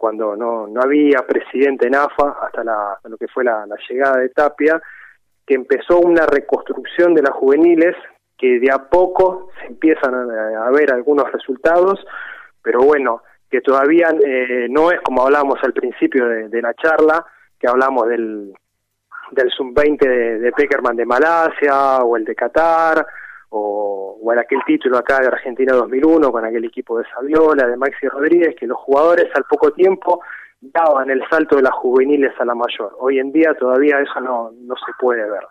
cuando no, no había presidente en AFA, hasta la, lo que fue la, llegada de Tapia, que empezó una reconstrucción de las juveniles, que de a poco se empiezan a, ver algunos resultados, pero bueno, que todavía eh, no es como hablábamos al principio de, la charla, que hablamos del, del sub-20 de, de Peckerman de Malasia o el de Qatar, o, en aquel título acá de Argentina 2001 con aquel equipo de Saviola, de Maxi Rodríguez, que los jugadores al poco tiempo daban el salto de las juveniles a la mayor. Hoy en día todavía eso no, no se puede ver.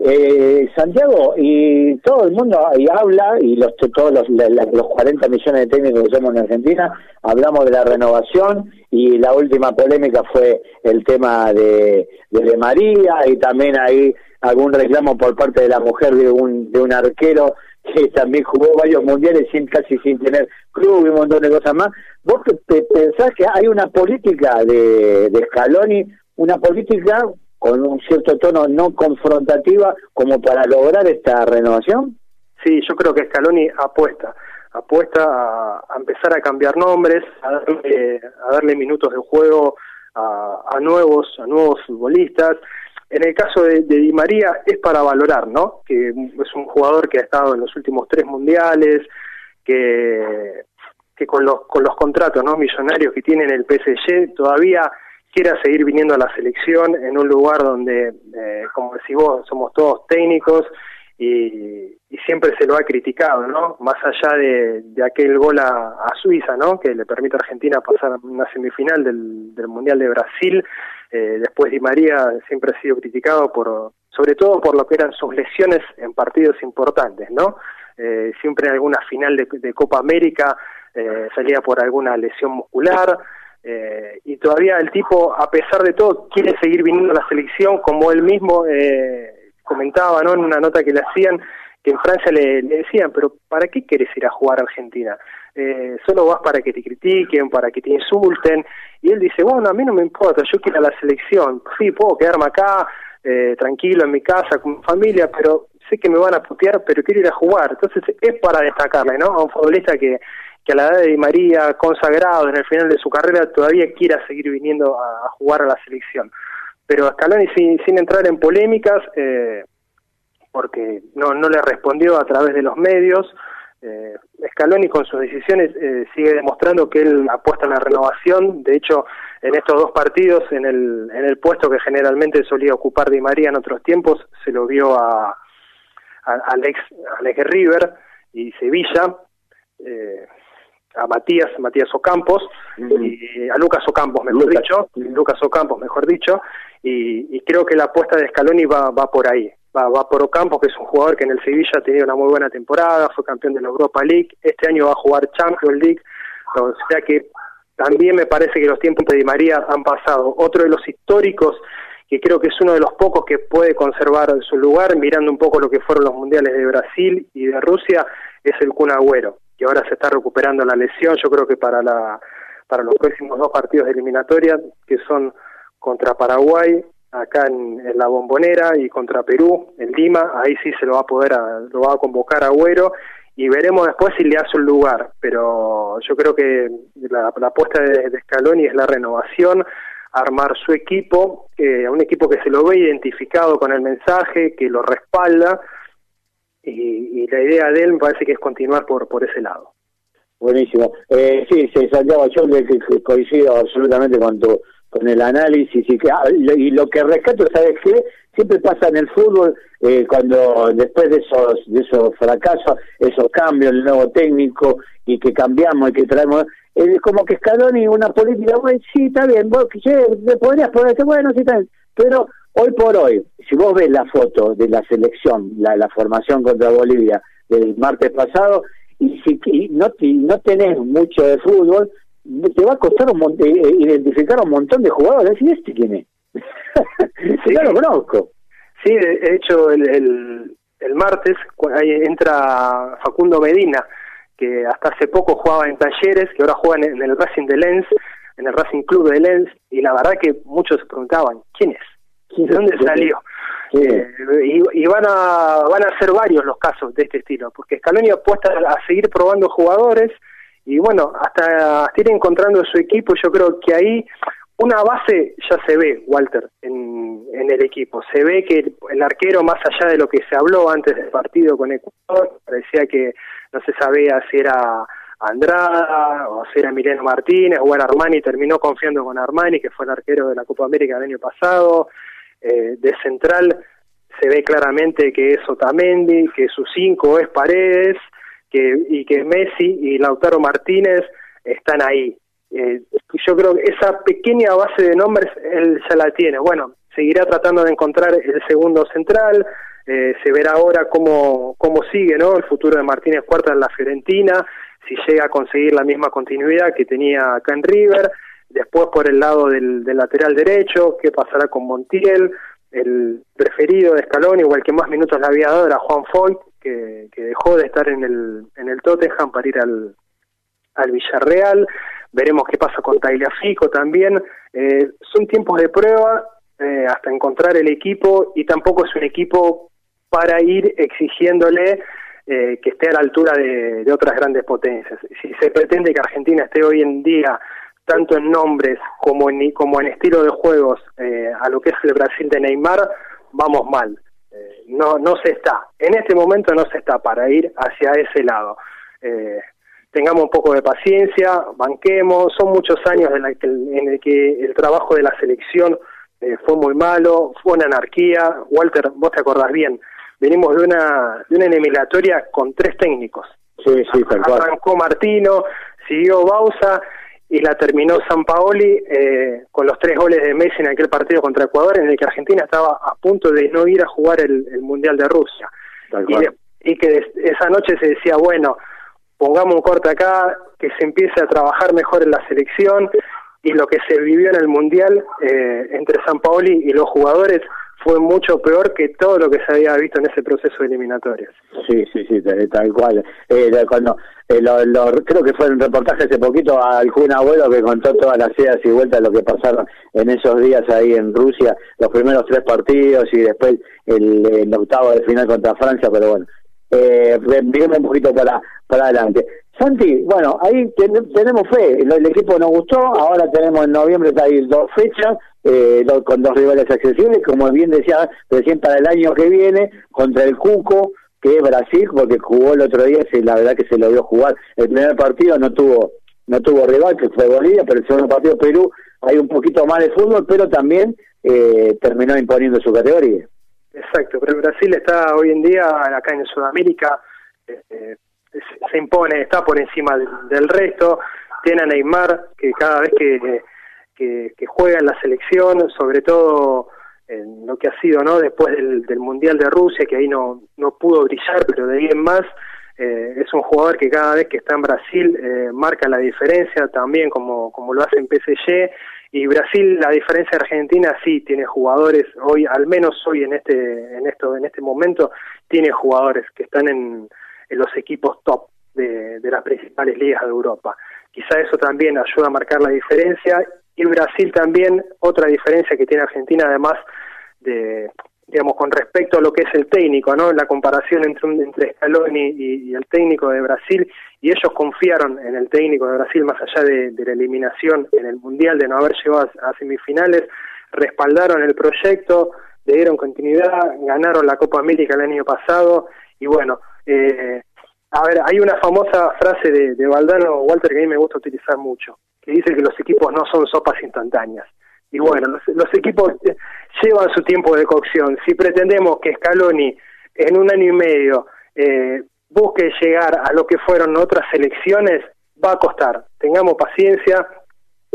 Eh, Santiago, y todo el mundo ahí habla, y los, todos los, los 40 millones de técnicos que somos en Argentina, hablamos de la renovación, y la última polémica fue el tema de, de María, y también ahí algún reclamo por parte de la mujer de un, de un arquero que también jugó varios mundiales sin casi sin tener club y un montón de cosas más. ¿Vos te, pensás que hay una política de, de Scaloni, una política con un cierto tono no confrontativa como para lograr esta renovación? Sí, yo creo que Scaloni apuesta, apuesta a, empezar a cambiar nombres, a darle, a darle minutos de juego a, a nuevos, a nuevos futbolistas en el caso de, Di María es para valorar, ¿no? Que es un jugador que ha estado en los últimos tres mundiales, que, con los con los contratos, ¿no? Millonarios que tiene en el PSG todavía quiera seguir viniendo a la selección en un lugar donde, eh, como decís vos, somos todos técnicos y, siempre se lo ha criticado, ¿no? Más allá de, aquel gol a, Suiza, ¿no? Que le permite a Argentina pasar una semifinal del, del Mundial de Brasil, eh, después Di María siempre ha sido criticado por, sobre todo por lo que eran sus lesiones en partidos importantes, ¿no? Eh, siempre en alguna final de, Copa América eh, salía por alguna lesión muscular y todavía el tipo, a pesar de todo, quiere seguir viniendo a la selección, como él mismo comentaba, ¿no? En una nota que le hacían que en Francia le, decían, pero ¿para qué quieres ir a jugar a Argentina? Eh, solo vas para que te critiquen, para que te insulten. Y él dice, bueno, a mí no me importa, yo quiero a la selección. Sí, puedo quedarme acá, eh, tranquilo, en mi casa, con mi familia, pero sé que me van a putear, pero quiero ir a jugar. Entonces es para destacarle, ¿no? A un futbolista que, que a la edad de María, consagrado en el final de su carrera, todavía quiera seguir viniendo a, jugar a la selección. Pero Scaloni, sin, sin entrar en polémicas, eh, porque no, no le respondió a través de los medios. Eh, Scaloni con sus decisiones eh, sigue demostrando que él apuesta en la renovación. De hecho, en estos dos partidos, en el, en el puesto que generalmente solía ocupar Di María en otros tiempos, se lo vio a, a Alex, Alex River y Sevilla, eh, a Matías, Matías Ocampos, y a Lucas Ocampos, mejor dicho, Lucas Ocampos, mejor dicho, y, y, creo que la apuesta de Scaloni va, va por ahí va, va por Ocampo, que es un jugador que en el Sevilla ha tenido una muy buena temporada, fue campeón de la Europa League, este año va a jugar Champions League, o sea que también me parece que los tiempos de Di María han pasado. Otro de los históricos, que creo que es uno de los pocos que puede conservar su lugar, mirando un poco lo que fueron los mundiales de Brasil y de Rusia, es el Kun Agüero, que ahora se está recuperando la lesión, yo creo que para la para los próximos dos partidos de eliminatoria, que son contra Paraguay acá en, la Bombonera y contra Perú en Lima, ahí sí se lo va a poder, lo va a convocar Agüero y veremos después si le hace un lugar, pero yo creo que la, apuesta de, Scaloni es la renovación, armar su equipo, eh, un equipo que se lo ve identificado con el mensaje, que lo respalda y, la idea de él me parece que es continuar por, por ese lado. Buenísimo. Eh, sí, sí, Santiago, yo coincido absolutamente con tu con el análisis y que ah, y lo que rescato sabes qué siempre pasa en el fútbol eh, cuando después de esos de esos fracasos esos cambios el nuevo técnico y que cambiamos y que traemos es como que Scaloni una política bueno sí está bien vos che, podrías ponerte bueno sí está bien pero hoy por hoy si vos ves la foto de la selección la, la formación contra Bolivia del martes pasado y si no, no tenés mucho de fútbol, te va a costar un eh, eh, identificar un montón de jugadores. ¿Y este quién es? sí. lo conozco. Sí, de hecho, el, el, el martes ahí entra Facundo Medina, que hasta hace poco jugaba en Talleres, que ahora juega en, el Racing de Lens, en el Racing Club de Lens, y la verdad que muchos se preguntaban, ¿quién es? ¿De dónde salió? Eh, y, van a van a ser varios los casos de este estilo, porque Scaloni apuesta a seguir probando jugadores y bueno, hasta, ir encontrando su equipo, yo creo que ahí una base ya se ve, Walter, en, en el equipo. Se ve que el, arquero, más allá de lo que se habló antes del partido con Ecuador, parecía que no se sabía si era Andrada o si era Emiliano Martínez o era Armani, terminó confiando con Armani, que fue el arquero de la Copa América del año pasado. Eh, de central se ve claramente que es Otamendi, que su cinco es Paredes, que, y que Messi y Lautaro Martínez están ahí. Eh, yo creo que esa pequeña base de nombres él ya la tiene. Bueno, seguirá tratando de encontrar el segundo central, eh, se verá ahora cómo, cómo sigue ¿no? el futuro de Martínez Cuarta en la Fiorentina, si llega a conseguir la misma continuidad que tenía acá en River, después por el lado del, lateral derecho, qué pasará con Montiel, el preferido de Scaloni o el que más minutos le había dado era Juan Foyt, que, dejó de estar en el, en el Tottenham para ir al, al Villarreal. Veremos qué pasa con Tagliafico también. Eh, son tiempos de prueba eh, hasta encontrar el equipo y tampoco es un equipo para ir exigiéndole eh, que esté a la altura de, de, otras grandes potencias. Si se pretende que Argentina esté hoy en día tanto en nombres como en, como en estilo de juegos eh, a lo que es el Brasil de Neymar, vamos mal. Eh, no, no se está. En este momento no se está para ir hacia ese lado. Eh, tengamos un poco de paciencia, banquemos. Son muchos años en, la que, en el que el trabajo de la selección fue muy malo, fue una anarquía. Walter, vos te acordás bien, venimos de una, de una eliminatoria con tres técnicos. Sí, sí, tal Arrancó Martino, siguió Bausa y la terminó San Paoli eh, con los tres goles de Messi en aquel partido contra Ecuador en el que Argentina estaba a punto de no ir a jugar el, Mundial de Rusia. Y, que esa noche se decía, bueno, pongamos un corte acá, que se empiece a trabajar mejor en la selección y lo que se vivió en el Mundial eh, entre San Paoli y los jugadores fue mucho peor que todo lo que se había visto en ese proceso de eliminatorias. Sí, sí, sí, tal, cual. Eh, cuando eh, lo, creo que fue un reportaje hace poquito al Jun Abuelo que contó todas las idas y vueltas lo que pasaron en esos días ahí en Rusia, los primeros tres partidos y después el, octavo de final contra Francia, pero bueno, eh, un poquito para, para adelante. Santi, bueno, ahí tenemos fe, el, equipo nos gustó, ahora tenemos en noviembre hay dos fechas, eh, con dos rivales accesibles, como bien decía recién para el año que viene, contra el Cuco, que es Brasil, porque jugó el otro día, la verdad que se lo vio jugar. El primer partido no tuvo no tuvo rival, que fue Bolivia, pero el segundo partido Perú hay un poquito más de fútbol, pero también eh, terminó imponiendo su categoría. Exacto, pero Brasil está hoy en día acá en Sudamérica eh, se impone, está por encima del, resto, tiene a Neymar, que cada vez que, juega en la selección, sobre todo en lo que ha sido no después del, del Mundial de Rusia, que ahí no, no pudo brillar, pero de bien más, eh, es un jugador que cada vez que está en Brasil eh, marca la diferencia también como, como lo hace en PSG y Brasil la diferencia de Argentina sí tiene jugadores hoy al menos hoy en este en esto en este momento tiene jugadores que están en en los equipos top de, las principales ligas de Europa. Quizá eso también ayuda a marcar la diferencia y Brasil también, otra diferencia que tiene Argentina además de, digamos, con respecto a lo que es el técnico, ¿no? La comparación entre, entre Scaloni y, el técnico de Brasil, y ellos confiaron en el técnico de Brasil más allá de, la eliminación en el Mundial, de no haber llegado a, a, semifinales, respaldaron el proyecto, le dieron continuidad, ganaron la Copa América el año pasado, y bueno, eh, a ver, hay una famosa frase de, de Valdano Walter que a mí me gusta utilizar mucho, que dice que los equipos no son sopas instantáneas. Y bueno, los, equipos eh, llevan su tiempo de cocción. Si pretendemos que Scaloni en un año y medio eh, busque llegar a lo que fueron otras elecciones, va a costar. Tengamos paciencia,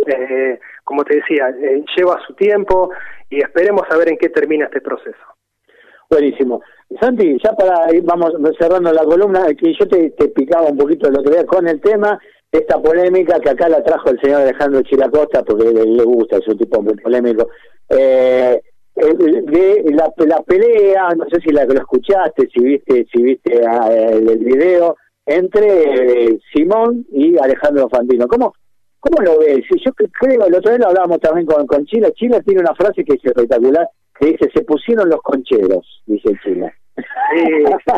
eh, como te decía, lleva su tiempo y esperemos a ver en qué termina este proceso. Buenísimo. Santi, ya para ir, vamos cerrando la columna, que yo te, te picaba un poquito el otro día con el tema, esta polémica que acá la trajo el señor Alejandro Chilacosta, porque le, gusta, es un tipo muy polémico, eh, de la, la, pelea, no sé si la lo escuchaste, si viste, si viste ah, el, video, entre eh, Simón y Alejandro Fantino. ¿Cómo, cómo lo ves? Yo creo, el otro día lo hablábamos también con, con Chile, Chile tiene una frase que es espectacular, que dice, se pusieron los concheros, dice Chile. Sí,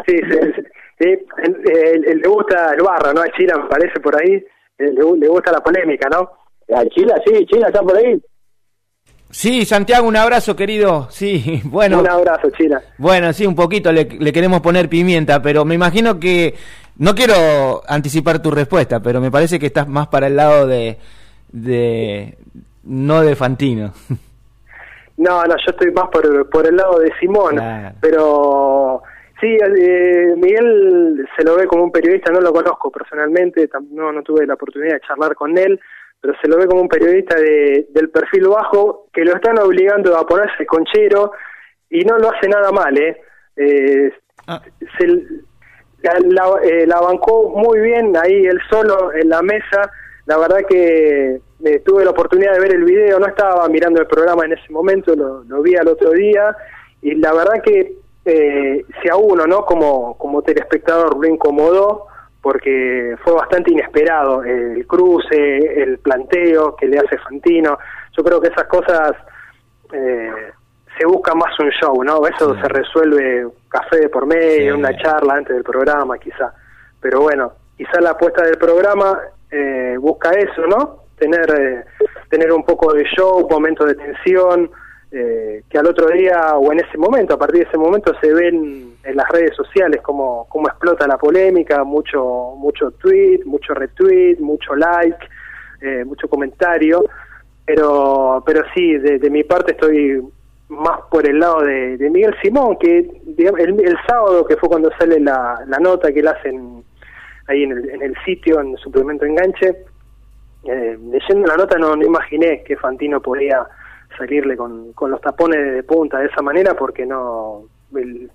sí, sí, sí. le gusta el barro, ¿no? A Chile me parece por ahí, le, le gusta la polémica, ¿no? A Chile, sí, Chile está por ahí. Sí, Santiago, un abrazo, querido. Sí, bueno. Un abrazo, Chila. Bueno, sí, un poquito le, le, queremos poner pimienta, pero me imagino que. No quiero anticipar tu respuesta, pero me parece que estás más para el lado de. de no de Fantino. No, no, yo estoy más por, por el lado de Simón, claro. pero. Sí, eh, Miguel se lo ve como un periodista, no lo conozco personalmente, no, no tuve la oportunidad de charlar con él, pero se lo ve como un periodista de, del perfil bajo que lo están obligando a ponerse conchero y no lo hace nada mal, ¿eh? eh ah. se, la, la, eh, la, bancó muy bien ahí él solo en la mesa, la verdad que eh, tuve la oportunidad de ver el video, no estaba mirando el programa en ese momento, lo, lo vi al otro día y la verdad que eh, si a uno, ¿no? Como, como telespectador lo incomodó, porque fue bastante inesperado el cruce, el planteo que le hace Fantino. Yo creo que esas cosas eh, se busca más un show, ¿no? Eso se resuelve café de por medio, sí. una charla antes del programa, quizá. Pero bueno, quizá la apuesta del programa eh, busca eso, ¿no? Tener, eh, tener un poco de show, momentos de tensión, eh, que al otro día o en ese momento, a partir de ese momento se ven en las redes sociales cómo, cómo explota la polémica, mucho mucho tweet, mucho retweet, mucho like, eh, mucho comentario, pero pero sí, de, mi parte estoy más por el lado de, Miguel Simón, que digamos, el, sábado, que fue cuando sale la, la nota que él hace en, ahí en el, en el sitio, en el suplemento enganche, eh, leyendo la nota no, no imaginé que Fantino podía salirle con, con los tapones de punta de esa manera porque no el,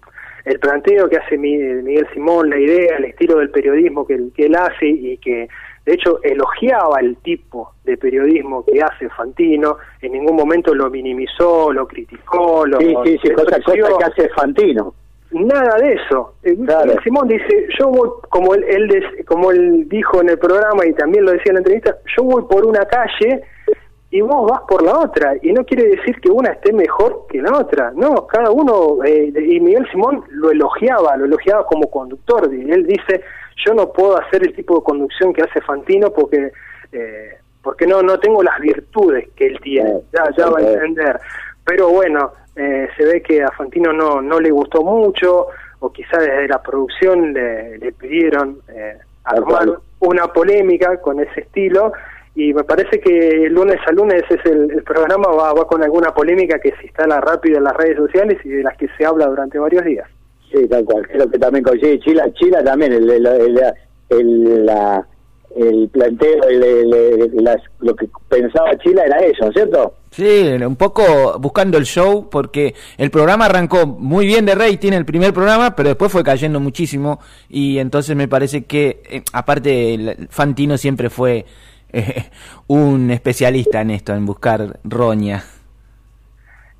el planteo que hace Miguel Simón, la idea, el estilo del periodismo que, que él hace y que de hecho elogiaba el tipo de periodismo que hace Fantino, en ningún momento lo minimizó, lo criticó, lo sí, sí, sí, cosa, cosa que hace Fantino. Nada de eso. Eh, claro. Simón dice, yo voy, como él, él, como él dijo en el programa y también lo decía en la entrevista, yo voy por una calle y vos vas por la otra, y no quiere decir que una esté mejor que la otra, no, cada uno, eh, y Miguel Simón lo elogiaba, lo elogiaba como conductor, y él dice, yo no puedo hacer el tipo de conducción que hace Fantino porque eh, porque no no tengo las virtudes que él tiene, ya, ya va a entender, pero bueno, eh, se ve que a Fantino no, no le gustó mucho, o quizá desde la producción le, le pidieron eh, armar una polémica con ese estilo, y me parece que lunes a lunes es el, el programa va, va, con alguna polémica que se instala rápido en las redes sociales y de las que se habla durante varios días. Sí, tal cual, creo que también coincide Chila, Chila también, el, el, el, el la, el planteo, el, las, lo que pensaba Chila era eso, ¿cierto? Sí, un poco buscando el show, porque el programa arrancó muy bien de rating, el primer programa, pero después fue cayendo muchísimo, y entonces me parece que, eh, aparte, Fantino siempre fue eh, un especialista en esto, en buscar roña.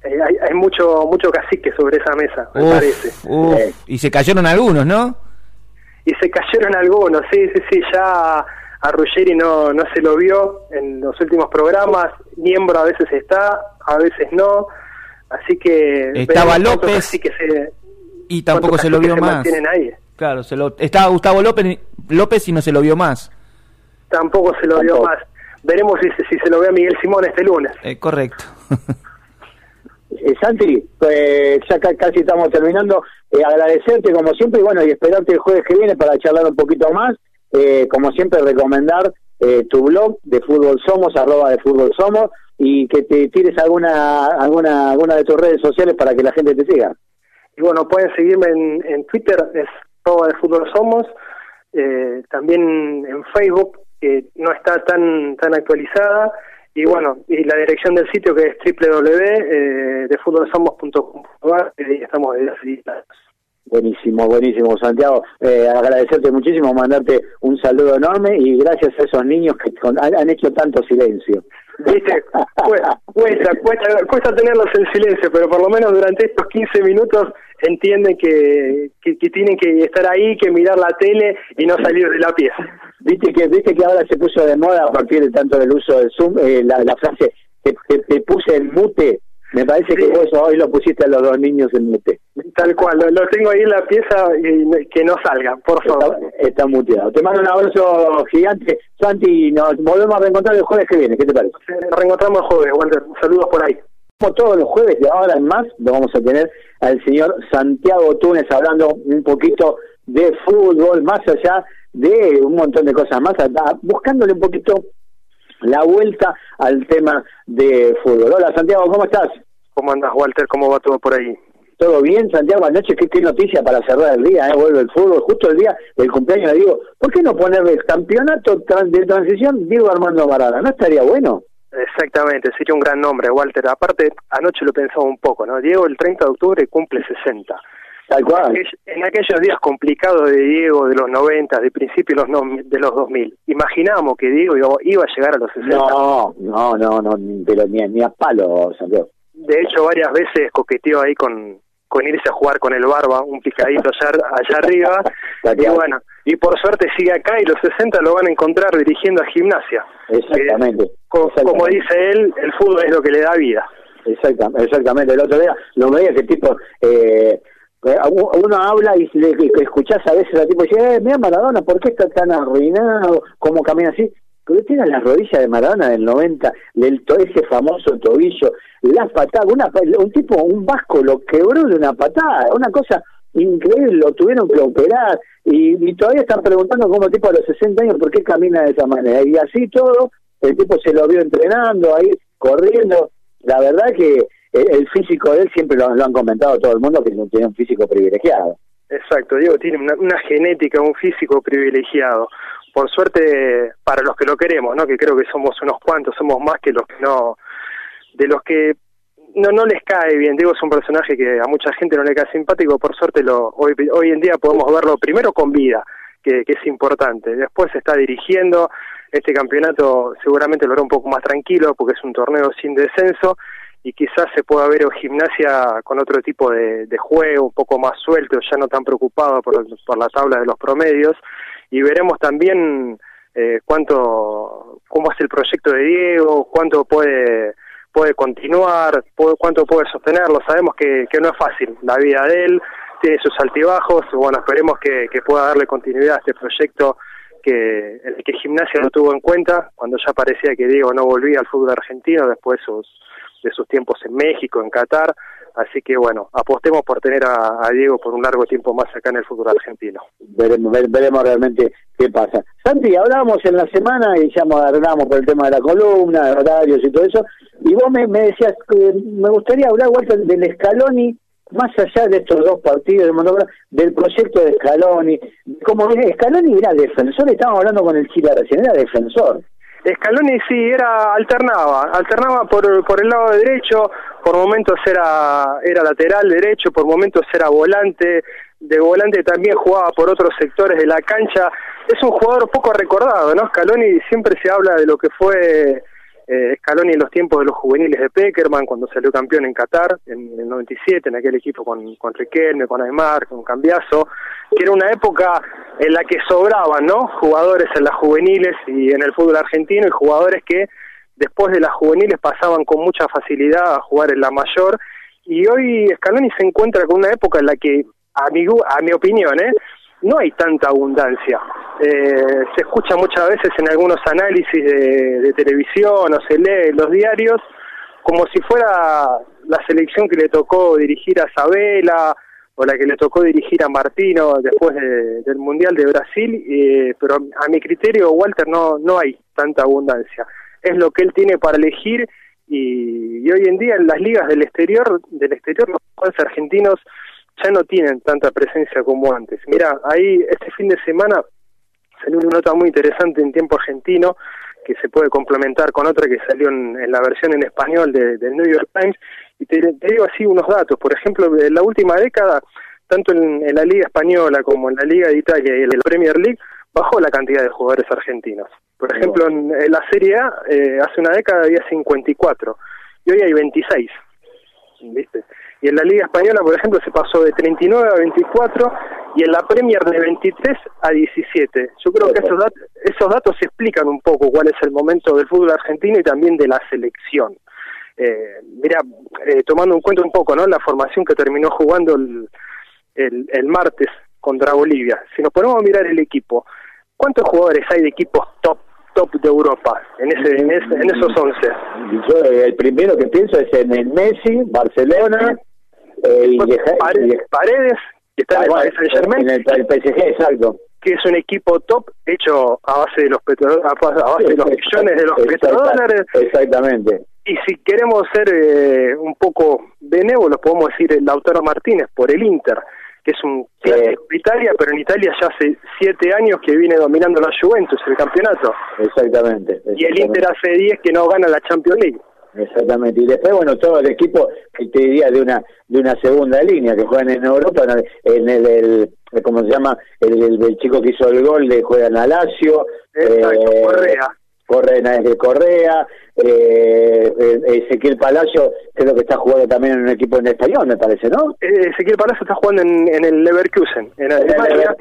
Eh, hay, hay, mucho mucho cacique sobre esa mesa, me uf, parece. Uf. Y se cayeron algunos, ¿no? Y se cayeron algunos, sí, sí, sí, ya a Ruggeri no, no se lo vio en los últimos programas, miembro a veces está, a veces no, así que... Estaba López que se, y tampoco se lo vio se más. Ahí. Claro, se lo, estaba Gustavo López, López y no se lo vio más tampoco se lo vio más. Veremos si, si, se lo ve a Miguel Simón este lunes. Eh, correcto. eh, Santi, pues ya casi estamos terminando. Eh, agradecerte como siempre y bueno, y esperarte el jueves que viene para charlar un poquito más. Eh, como siempre, recomendar tu blog de Fútbol Somos, arroba de Fútbol Somos, y que te tires alguna, alguna, alguna de tus redes sociales para que la gente te siga. Y bueno, pueden seguirme en, en Twitter, es arroba de Fútbol Somos, también en Facebook que no está tan tan actualizada y bueno, y la dirección del sitio que es www.defutbolsomos.com.ar y estamos de Buenísimo, buenísimo, Santiago. Eh, agradecerte muchísimo, mandarte un saludo enorme y gracias a esos niños que han, hecho tanto silencio. Viste, cuesta, cuesta, cuesta, tenerlos en silencio, pero por lo menos durante estos 15 minutos entienden que, que, tienen que estar ahí, que mirar la tele y no salir de la pieza. Viste que viste que ahora se puso de moda a partir de tanto del uso del Zoom, eh, la, la frase que, te puse en mute me parece que vos hoy lo pusiste a los dos niños en mute. Tal cual, lo, tengo ahí en la pieza y que no salga, por favor. Está, muteado. Te mando un abrazo gigante. Santi, nos volvemos a reencontrar el jueves que viene. ¿Qué te parece? Nos reencontramos el jueves, Walter. Saludos por ahí. Como todos los jueves, de ahora en más, lo vamos a tener al señor Santiago Túnez hablando un poquito de fútbol, más allá de un montón de cosas más, buscándole un poquito la vuelta al tema de fútbol. Hola Santiago, ¿cómo estás? ¿Cómo andas Walter? ¿Cómo va todo por ahí? Todo bien, Santiago, anoche qué, qué noticia para cerrar el día, ¿eh? vuelve el fútbol, justo el día del cumpleaños le digo, ¿por qué no ponerle el campeonato de transición Diego Armando Maradona? ¿No estaría bueno? Exactamente, sería un gran nombre, Walter. Aparte, anoche lo pensaba un poco, ¿no? Diego el 30 de octubre cumple 60. Tal cual. En aquellos días complicados de Diego, de los 90, de principios de los, de los 2000, imaginamos que Diego iba, a llegar a los 60. No, no, no, no pero ni, ni a palo, Santiago. De hecho, varias veces coqueteó ahí con, con irse a jugar con el Barba, un picadito allá, allá arriba. y bueno, y por suerte sigue acá y los 60 lo van a encontrar dirigiendo a gimnasia. Exactamente. como, dice él, el fútbol es lo que le da vida. Exactamente, exactamente. El otro día lo veía que tipo... Eh, uno habla y le, escuchás a veces a tipo dice, eh, mira Maradona, ¿por qué está tan arruinado? ¿Cómo camina así? Pero tiene la rodilla de Maradona del 90, del ese famoso tobillo, la patada, una, un tipo, un vasco lo quebró de una patada, una cosa increíble, lo tuvieron que operar y, todavía están preguntando cómo tipo a los 60 años por qué camina de esa manera. Y así todo, el tipo se lo vio entrenando ahí, corriendo. La verdad que el, físico de él siempre lo, han comentado todo el mundo que tiene un físico privilegiado. Exacto, Diego tiene una, genética, un físico privilegiado. Por suerte, para los que lo queremos, ¿no? Que creo que somos unos cuantos, somos más que los que no, de los que no no les cae bien. Diego es un personaje que a mucha gente no le cae simpático. Por suerte, lo hoy hoy en día podemos verlo primero con vida, que es importante. Después se está dirigiendo. Este campeonato seguramente lo hará un poco más tranquilo porque es un torneo sin descenso y quizás se pueda ver gimnasia con otro tipo de, juego, un poco más suelto, ya no tan preocupado por, por la tabla de los promedios, y veremos también eh, cuánto, cómo es el proyecto de Diego, cuánto puede puede continuar, cuánto puede sostenerlo. Sabemos que, no es fácil la vida de él, tiene sus altibajos, bueno, esperemos que, pueda darle continuidad a este proyecto que el que Gimnasia no tuvo en cuenta cuando ya parecía que Diego no volvía al fútbol argentino después sus de sus tiempos en México, en Qatar. Así que bueno, apostemos por tener a, Diego por un largo tiempo más acá en el fútbol argentino. Veremos, veremos realmente qué pasa. Santi, hablábamos en la semana y ya hablamos por el tema de la columna, horarios y todo eso, y vos me, decías que me gustaría hablar, Walter, del Scaloni, más allá de estos dos partidos, del proyecto de Scaloni, como Scaloni era defensor, estábamos hablando con el Chile recién, era defensor. Scaloni sí, era alternaba, alternaba por, por el lado derecho, por momentos era, era lateral derecho, por momentos era volante, de volante también jugaba por otros sectores de la cancha. Es un jugador poco recordado, ¿no? Scaloni siempre se habla de lo que fue eh, Scaloni en los tiempos de los juveniles de Peckerman, cuando salió campeón en Qatar, en el 97, en aquel equipo con, con Riquelme, con Aymar, con Cambiaso, que era una época en la que sobraban, ¿no? Jugadores en las juveniles y en el fútbol argentino y jugadores que después de las juveniles pasaban con mucha facilidad a jugar en la mayor y hoy Scaloni se encuentra con una época en la que, a mi, a mi opinión, ¿eh? No hay tanta abundancia. Eh, se escucha muchas veces en algunos análisis de, televisión o se lee en los diarios como si fuera la selección que le tocó dirigir a Sabela o la que le tocó dirigir a Martino después del Mundial de Brasil, eh, pero a mi criterio, Walter, no, no hay tanta abundancia. Es lo que él tiene para elegir y, y hoy en día en las ligas del exterior, del exterior los jugadores argentinos ya no tienen tanta presencia como antes. Mira, ahí este fin de semana salió una nota muy interesante en tiempo argentino que se puede complementar con otra que salió en, la versión en español del de New York Times. Y te, digo así unos datos. Por ejemplo, en la última década, tanto en, la Liga Española como en la Liga de Italia y en la Premier League, bajó la cantidad de jugadores argentinos. Por ejemplo, en, la Serie A, eh, hace una década había 54 y hoy hay 26. ¿Viste? Y en la Liga Española, por ejemplo, se pasó de 39 a 24 y en la Premier de 23 a 17. Yo creo que esos, esos datos explican un poco cuál es el momento del fútbol argentino y también de la selección. Eh, mira, eh, tomando en cuenta un poco ¿no? la formación que terminó jugando el, el, el martes contra Bolivia, si nos ponemos a mirar el equipo, ¿cuántos jugadores hay de equipos top top de Europa en ese en, en esos 11. Yo el primero que pienso es en el Messi, Barcelona, el, Paredes, que está en el el, PSG, exacto que es un equipo top hecho a base de los a base de los millones de los petrodólares. Exactamente. Y si queremos ser eh, un poco benévolos, podemos decir el Lautaro Martínez por el Inter, que es un clásico de Italia, pero en Italia ya hace siete años que viene dominando la Juventus el campeonato. Exactamente. Y el Inter hace diez que no gana la Champions League. Exactamente. Y después, bueno, todo el equipo, que te diría, de una de una segunda línea, que juegan en Europa, en el, el ¿cómo se llama? El, el, chico que hizo el gol de juega en la Lazio. Exacto, eh, Correa. Correa, de Correa, eh, eh, Ezequiel Palacio creo que está jugando también en un equipo en español, me parece, ¿no? Eh, Ezequiel Palacio está jugando en, en el Leverkusen, en Alemania,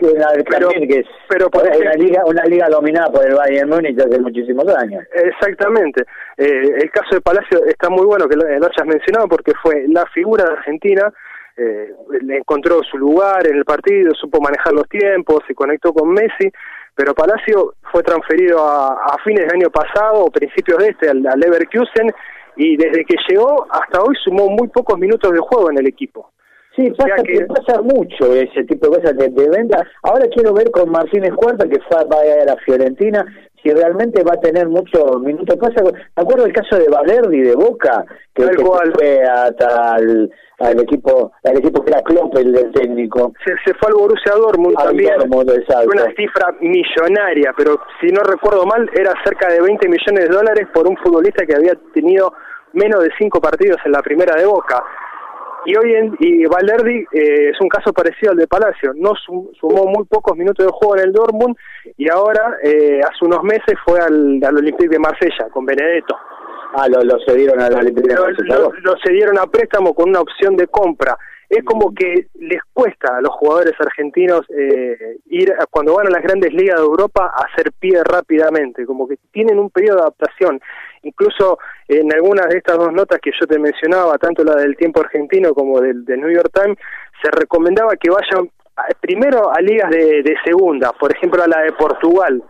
pero, que es pero por una, liga, una liga dominada por el Bayern Múnich hace muchísimos años. Exactamente. Eh, el caso de Palacio está muy bueno que lo, lo hayas mencionado porque fue la figura de Argentina eh, encontró su lugar en el partido, supo manejar los tiempos, se conectó con Messi, pero Palacio fue transferido a, fines del año pasado o principios de este al, Leverkusen y desde que llegó hasta hoy sumó muy pocos minutos de juego en el equipo. Sí, pasa, que... pasa mucho ese tipo de cosas de, venta. Ahora quiero ver con Martínez Cuarta, que fue, va a ir a Fiorentina, si realmente va a tener muchos minutos. Pasa, me acuerdo el caso de Valerdi de Boca, que, fue hasta el, al equipo al equipo que era Klopp, el del técnico. Se, se fue al Borussia Dortmund también. una cifra millonaria, pero si no recuerdo mal, era cerca de 20 millones de dólares por un futbolista que había tenido menos de cinco partidos en la primera de Boca. Y hoy en, y Valerdi eh, es un caso parecido al de Palacio, no sumó muy pocos minutos de juego en el Dortmund y ahora eh, hace unos meses fue al, al Olympique de Marsella con Benedetto. Ah, lo, lo cedieron a la lo, lo, cedieron a préstamo con una opción de compra. Es como que les cuesta a los jugadores argentinos eh, ir cuando van a las grandes ligas de Europa a hacer pie rápidamente, como que tienen un periodo de adaptación. Incluso en algunas de estas dos notas que yo te mencionaba, tanto la del tiempo argentino como del, del New York Times, se recomendaba que vayan primero a ligas de, de segunda, por ejemplo a la de Portugal,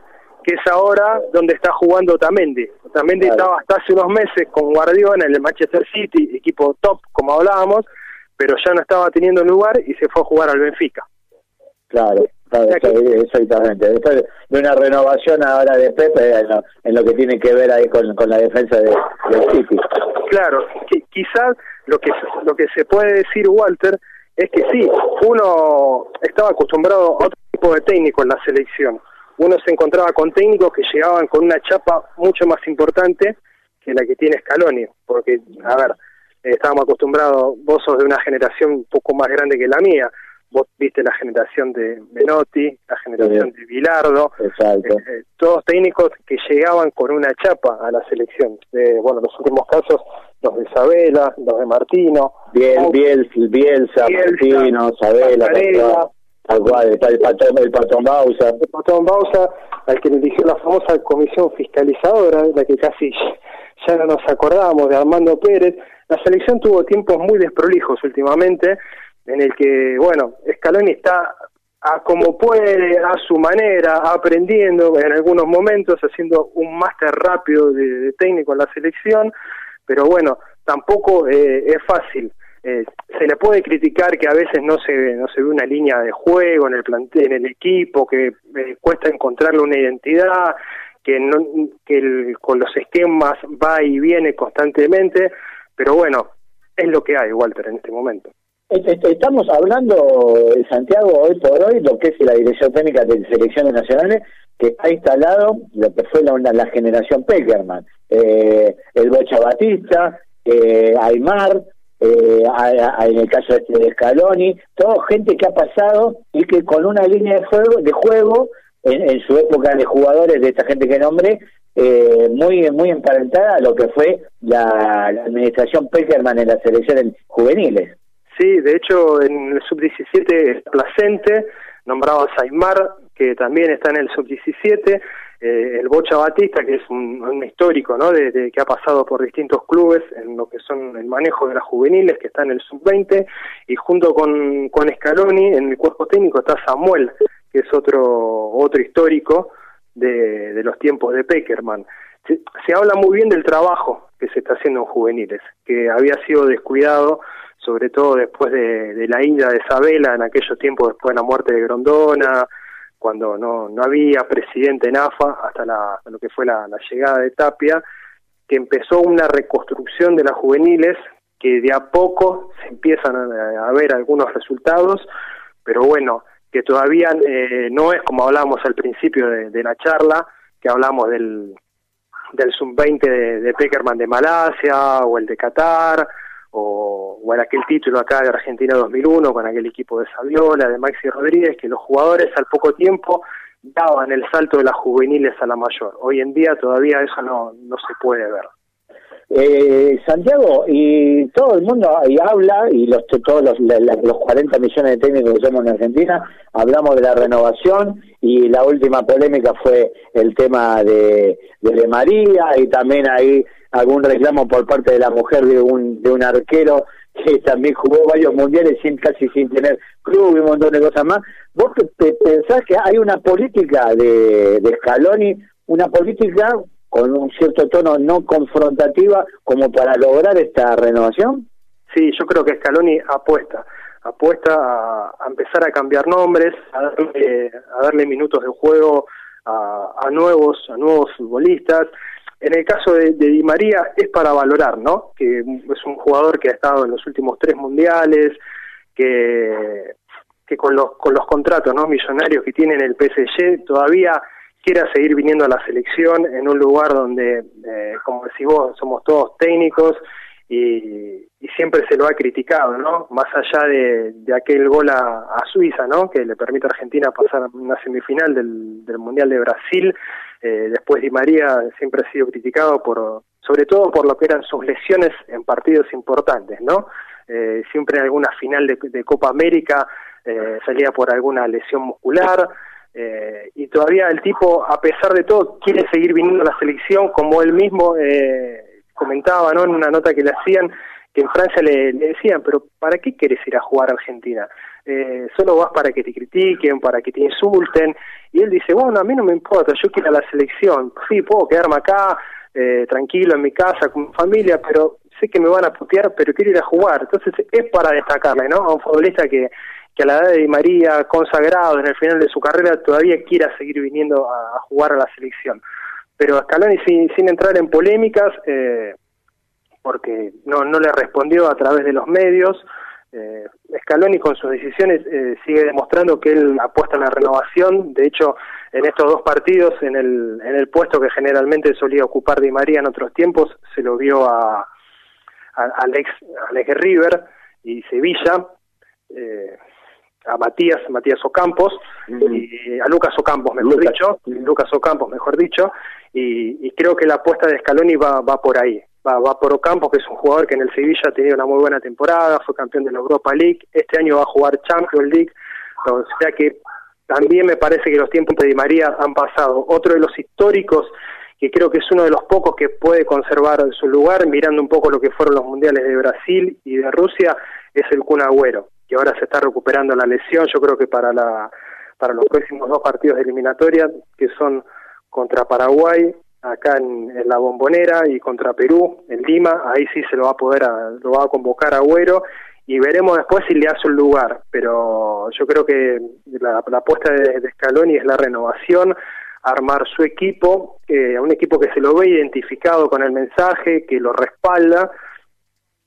que es ahora donde está jugando Tamendi. Tamendi estaba hasta hace unos meses con Guardiola en el Manchester City, equipo top, como hablábamos, pero ya no estaba teniendo lugar y se fue a jugar al Benfica. Claro, exactamente. Después de una renovación ahora de Pepe en lo, que tiene que ver ahí con, la defensa de, del City. Claro, quizás lo que, lo que se puede decir, Walter, es que sí, uno estaba acostumbrado a otro tipo de técnico en la selección uno se encontraba con técnicos que llegaban con una chapa mucho más importante que la que tiene Scaloni, porque, a ver, eh, estábamos acostumbrados, vos sos de una generación un poco más grande que la mía, vos viste la generación de Menotti, la generación de Bilardo, eh, eh, todos técnicos que llegaban con una chapa a la selección. bueno, los últimos casos, los de Isabela, los de Martino. Biel, Biel, Bielsa, Martino, Sabela, Tal cual, está el patrón, el patrón Bausa. El patrón Bausa, al que le eligió la famosa comisión fiscalizadora, la que casi ya no nos acordamos de Armando Pérez. La selección tuvo tiempos muy desprolijos últimamente, en el que, bueno, Scaloni está a como puede, a su manera, aprendiendo en algunos momentos, haciendo un máster rápido de, técnico en la selección, pero bueno, tampoco eh, es fácil. Eh, se le puede criticar que a veces no se no se ve una línea de juego en el plantel, en el equipo, que eh, cuesta encontrarle una identidad, que no que con los esquemas va y viene constantemente, pero bueno, es lo que hay, Walter, en este momento. Estamos hablando, Santiago, hoy por hoy, lo que es la dirección técnica de selecciones nacionales, que ha instalado lo que fue la, la generación Peckerman. Eh, el Bocha Batista, eh, Aymar, eh, en el caso este de Scaloni, todo gente que ha pasado y que con una línea de juego, de juego en, su época de jugadores de esta gente que nombré, eh, muy muy emparentada a lo que fue la, administración Peckerman en las selecciones juveniles. Sí, de hecho en el sub-17 Placente nombraba a Saimar, que también está en el sub-17, eh, el Bocha Batista, que es un, histórico, ¿no? De, que ha pasado por distintos clubes en lo que son el manejo de las juveniles, que está en el sub-20, y junto con, con Scaloni, en el cuerpo técnico está Samuel, que es otro, otro histórico de, los tiempos de Peckerman. Se, habla muy bien del trabajo que se está haciendo en juveniles, que había sido descuidado sobre todo después de, la ida de Isabela en aquellos tiempos después de la muerte de Grondona, cuando no, no había presidente en AFA, hasta la, lo que fue la, llegada de Tapia, que empezó una reconstrucción de las juveniles, que de a poco se empiezan a, ver algunos resultados, pero bueno, que todavía eh, no es como hablábamos al principio de, la charla, que hablamos del, del sub-20 de, Peckerman de Malasia o el de Qatar, o, o en aquel título acá de Argentina 2001 con aquel equipo de Saviola, de Maxi Rodríguez, que los jugadores al poco tiempo daban el salto de las juveniles a la mayor. Hoy en día todavía eso no, no se puede ver. Eh, Santiago, y todo el mundo y habla, y los todos los, los 40 millones de técnicos que somos en Argentina, hablamos de la renovación, y la última polémica fue el tema de, de María, y también ahí algún reclamo por parte de la mujer de un, de un arquero que también jugó varios mundiales sin casi sin tener club y un montón de cosas más. ¿Vos te, pensás que hay una política de, de Scaloni, una política con un cierto tono no confrontativa como para lograr esta renovación? Sí, yo creo que Scaloni apuesta, apuesta a, empezar a cambiar nombres, a darle, a darle minutos de juego a, a nuevos, a nuevos futbolistas en el caso de, Di María es para valorar, ¿no? Que es un jugador que ha estado en los últimos tres mundiales, que, que con los con los contratos, ¿no? Millonarios que tiene en el PSG todavía quiera seguir viniendo a la selección en un lugar donde, eh, como decís vos, somos todos técnicos y, siempre se lo ha criticado, ¿no? Más allá de, aquel gol a, Suiza, ¿no? Que le permite a Argentina pasar una semifinal del, del Mundial de Brasil, eh, después Di María siempre ha sido criticado por, sobre todo por lo que eran sus lesiones en partidos importantes, ¿no? Eh, siempre en alguna final de, Copa América eh, salía por alguna lesión muscular eh, y todavía el tipo, a pesar de todo, quiere seguir viniendo a la selección, como él mismo comentaba, ¿no? En una nota que le hacían que en Francia le, decían, pero ¿para qué quieres ir a jugar a Argentina? Eh, solo vas para que te critiquen, para que te insulten. Y él dice, bueno, a mí no me importa, yo quiero a la selección. Sí, puedo quedarme acá, eh, tranquilo, en mi casa, con mi familia, pero sé que me van a putear, pero quiero ir a jugar. Entonces es para destacarle, ¿no? A un futbolista que, que a la edad de María, consagrado en el final de su carrera, todavía quiera seguir viniendo a, jugar a la selección. Pero Scaloni, sin, entrar en polémicas, eh, porque no, no le respondió a través de los medios. Eh, Scaloni con sus decisiones eh, sigue demostrando que él apuesta en la renovación. De hecho, en estos dos partidos, en el, en el puesto que generalmente solía ocupar Di María en otros tiempos, se lo vio a, a Alex, Alex River y Sevilla. Eh, a Matías, Matías Ocampos, y a Lucas Ocampos, mejor dicho, Lucas Ocampos, mejor dicho, y, y, creo que la apuesta de Scaloni va, va por ahí va, va por Ocampo, que es un jugador que en el Sevilla ha tenido una muy buena temporada, fue campeón de la Europa League, este año va a jugar Champions League, o sea que también me parece que los tiempos de Di María han pasado. Otro de los históricos, que creo que es uno de los pocos que puede conservar su lugar, mirando un poco lo que fueron los mundiales de Brasil y de Rusia, es el Kun Agüero, que ahora se está recuperando la lesión, yo creo que para la para los próximos dos partidos de eliminatoria, que son contra Paraguay acá en, la Bombonera y contra Perú en Lima, ahí sí se lo va a poder, lo va a convocar Agüero y veremos después si le hace un lugar, pero yo creo que la, apuesta de, de, Scaloni es la renovación, armar su equipo, eh, un equipo que se lo ve identificado con el mensaje, que lo respalda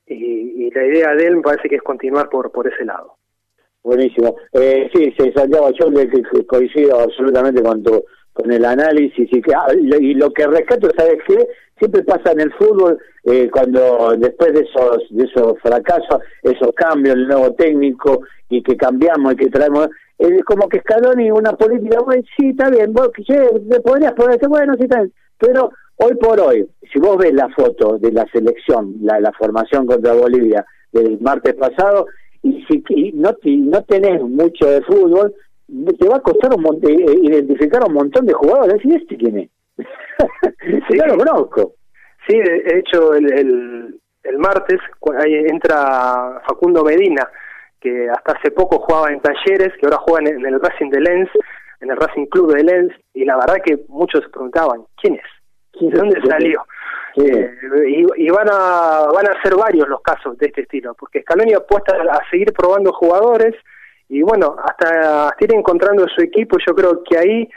y, la idea de él me parece que es continuar por, por ese lado. Buenísimo. Eh, sí, sí, Santiago, yo coincido absolutamente con tu con el análisis y que ah, y lo que rescato sabes qué siempre pasa en el fútbol eh, cuando después de esos de esos fracasos esos cambios el nuevo técnico y que cambiamos y que traemos es como que Scaloni una política bueno sí está bien vos che, podrías poner bueno sí está bien pero hoy por hoy si vos ves la foto de la selección la, la formación contra Bolivia del martes pasado y si no no tenés mucho de fútbol te va a costar un eh, identificar un montón de jugadores. ¿Y este quién es? sí, lo conozco. Sí, de hecho, el, el, el martes ahí entra Facundo Medina, que hasta hace poco jugaba en Talleres, que ahora juega en, el Racing de Lens, en el Racing Club de Lens, y la verdad que muchos se preguntaban, ¿quién es? ¿De dónde salió? Eh, y, y, van a van a ser varios los casos de este estilo, porque Scaloni apuesta a seguir probando jugadores, y bueno, hasta ir encontrando su equipo, yo creo que ahí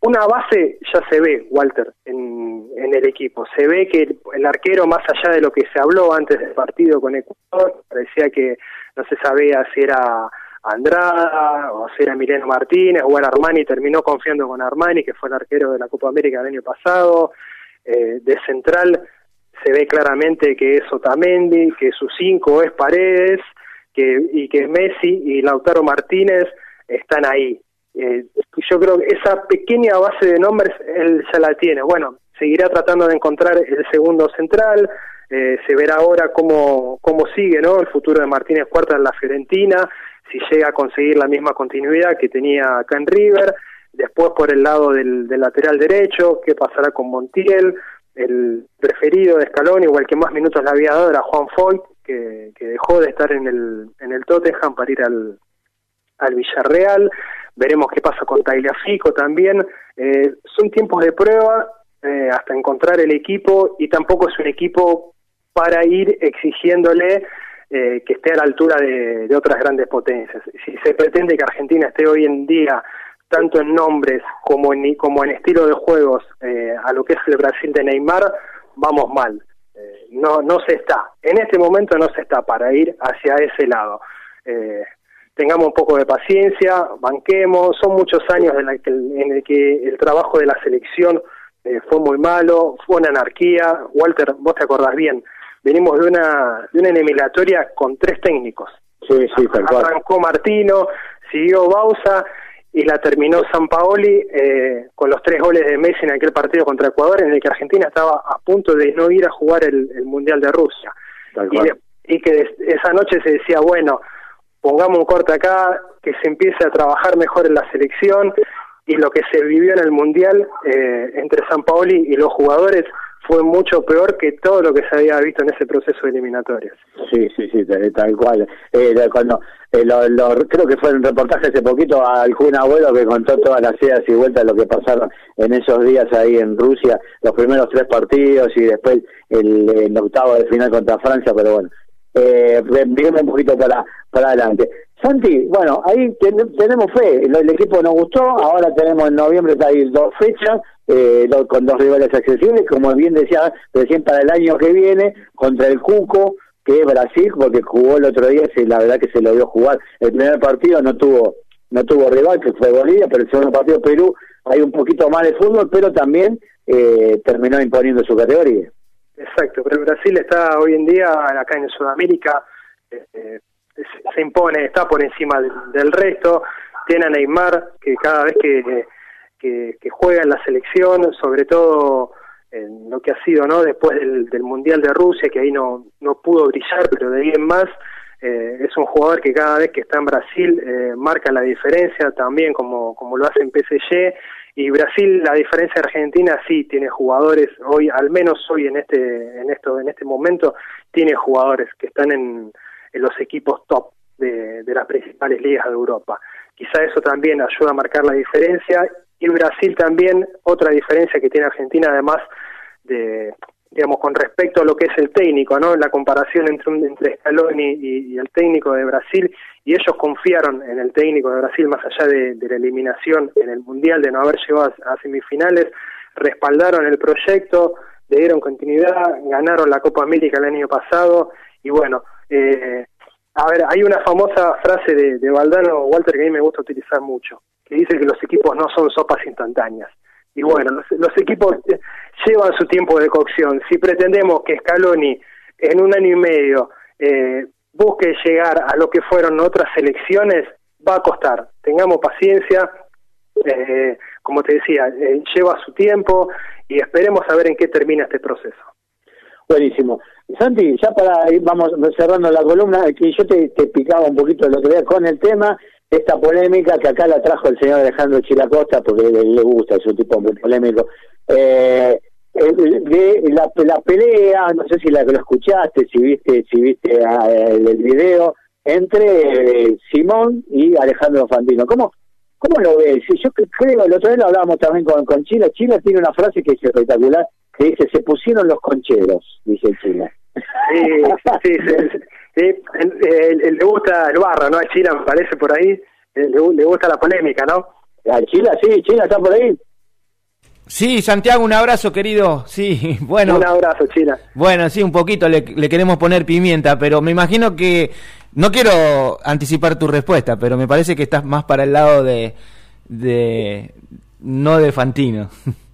una base ya se ve, Walter, en, en el equipo. Se ve que el, arquero, más allá de lo que se habló antes del partido con Ecuador, parecía que no se sabía si era Andrada o si era Emiliano Martínez o era Armani, terminó confiando con Armani, que fue el arquero de la Copa América del año pasado. Eh, de central se ve claramente que es Otamendi, que su cinco es Paredes, y que Messi y Lautaro Martínez están ahí. Eh, yo creo que esa pequeña base de nombres él ya la tiene. Bueno, seguirá tratando de encontrar el segundo central, eh, se verá ahora cómo, cómo sigue ¿no? el futuro de Martínez Cuarta en la Fiorentina, si llega a conseguir la misma continuidad que tenía acá en River, después por el lado del, lateral derecho, qué pasará con Montiel, el preferido de Scaloni el que más minutos le había dado era Juan Foyt, que, dejó de estar en el, en el Tottenham para ir al, al Villarreal. Veremos qué pasa con Tagliafico también. Eh, son tiempos de prueba eh, hasta encontrar el equipo y tampoco es un equipo para ir exigiéndole eh, que esté a la altura de, otras grandes potencias. Si se pretende que Argentina esté hoy en día tanto en nombres como en, como en estilo de juegos eh, a lo que es el Brasil de Neymar, vamos mal. Eh, no, no se está. En este momento no se está para ir hacia ese lado. Eh, tengamos un poco de paciencia, banquemos. Son muchos años en, el que, en el que el trabajo de la selección fue muy malo, fue una anarquía. Walter, vos te acordás bien, venimos de una, de una eliminatoria con tres técnicos. Sí, sí, tal Arrancó Martino, siguió Bausa y la terminó San Paoli eh, con los tres goles de Messi en aquel partido contra Ecuador, en el que Argentina estaba a punto de no ir a jugar el, Mundial de Rusia. Y, que esa noche se decía, bueno, pongamos un corte acá, que se empiece a trabajar mejor en la selección, y lo que se vivió en el Mundial eh, entre San Paoli y los jugadores fue mucho peor que todo lo que se había visto en ese proceso de eliminatorias. Sí, sí, sí, tal cual. Eh, cuando eh, lo, creo que fue un reportaje hace poquito al Jun Abuelo que contó todas las idas y vueltas de lo que pasaron en esos días ahí en Rusia, los primeros tres partidos y después el, octavo de final contra Francia, pero bueno, eh, un poquito para, para adelante. Santi, bueno, ahí tenemos fe, el, equipo nos gustó, ahora tenemos en noviembre dos fechas, eh, con dos rivales accesibles, como bien decía recién para el año que viene, contra el Cuco, que es Brasil, porque jugó el otro día, y la verdad que se lo vio jugar. El primer partido no tuvo no tuvo rival, que fue Bolivia, pero el segundo partido Perú hay un poquito más de fútbol, pero también eh, terminó imponiendo su categoría. Exacto, pero Brasil está hoy en día acá en Sudamérica eh, se impone, está por encima del, resto. Tiene a Neymar, que cada vez que, juega en la selección, sobre todo en lo que ha sido no después del, Mundial de Rusia, que ahí no, no pudo brillar, pero de ahí en más, eh, es un jugador que cada vez que está en Brasil eh, marca la diferencia también como, como lo hace en PSG y Brasil la diferencia de Argentina sí tiene jugadores hoy al menos hoy en este en esto en este momento tiene jugadores que están en en los equipos top de, las principales ligas de Europa. Quizá eso también ayuda a marcar la diferencia y Brasil también, otra diferencia que tiene Argentina además de, digamos, con respecto a lo que es el técnico, ¿no? La comparación entre, entre Scaloni y, el técnico de Brasil, y ellos confiaron en el técnico de Brasil más allá de, la eliminación en el Mundial, de no haber llegado a, semifinales, respaldaron el proyecto, le dieron continuidad, ganaron la Copa América el año pasado, y bueno, eh, a ver, hay una famosa frase de, de Valdano Walter que a mí me gusta utilizar mucho, que dice que los equipos no son sopas instantáneas. Y bueno, los, equipos eh, llevan su tiempo de cocción. Si pretendemos que Scaloni en un año y medio eh, busque llegar a lo que fueron otras elecciones, va a costar. Tengamos paciencia, eh, como te decía, eh, lleva su tiempo y esperemos a ver en qué termina este proceso. Buenísimo. Santi, ya para ir, vamos cerrando la columna, que yo te, te picaba un poquito lo que vea con el tema, esta polémica que acá la trajo el señor Alejandro Chilacosta, porque le, gusta, es un tipo muy polémico, eh, de la, la, pelea, no sé si la que lo escuchaste, si viste, si viste ah, el, video, entre Simón y Alejandro Fantino. ¿Cómo, cómo lo ves? Yo creo, el otro día lo hablábamos también con, con Chila, Chila tiene una frase que es espectacular, que dice, se pusieron los concheros, dice Chila. Sí, sí, sí, sí. le gusta el barro, ¿no? A Chila me parece por ahí, le, le gusta la polémica, ¿no? A Chila, sí, Chila está por ahí. Sí, Santiago, un abrazo, querido. Sí, bueno. Un abrazo, Chila. Bueno, sí, un poquito le, queremos poner pimienta, pero me imagino que. No quiero anticipar tu respuesta, pero me parece que estás más para el lado de. de no de Fantino.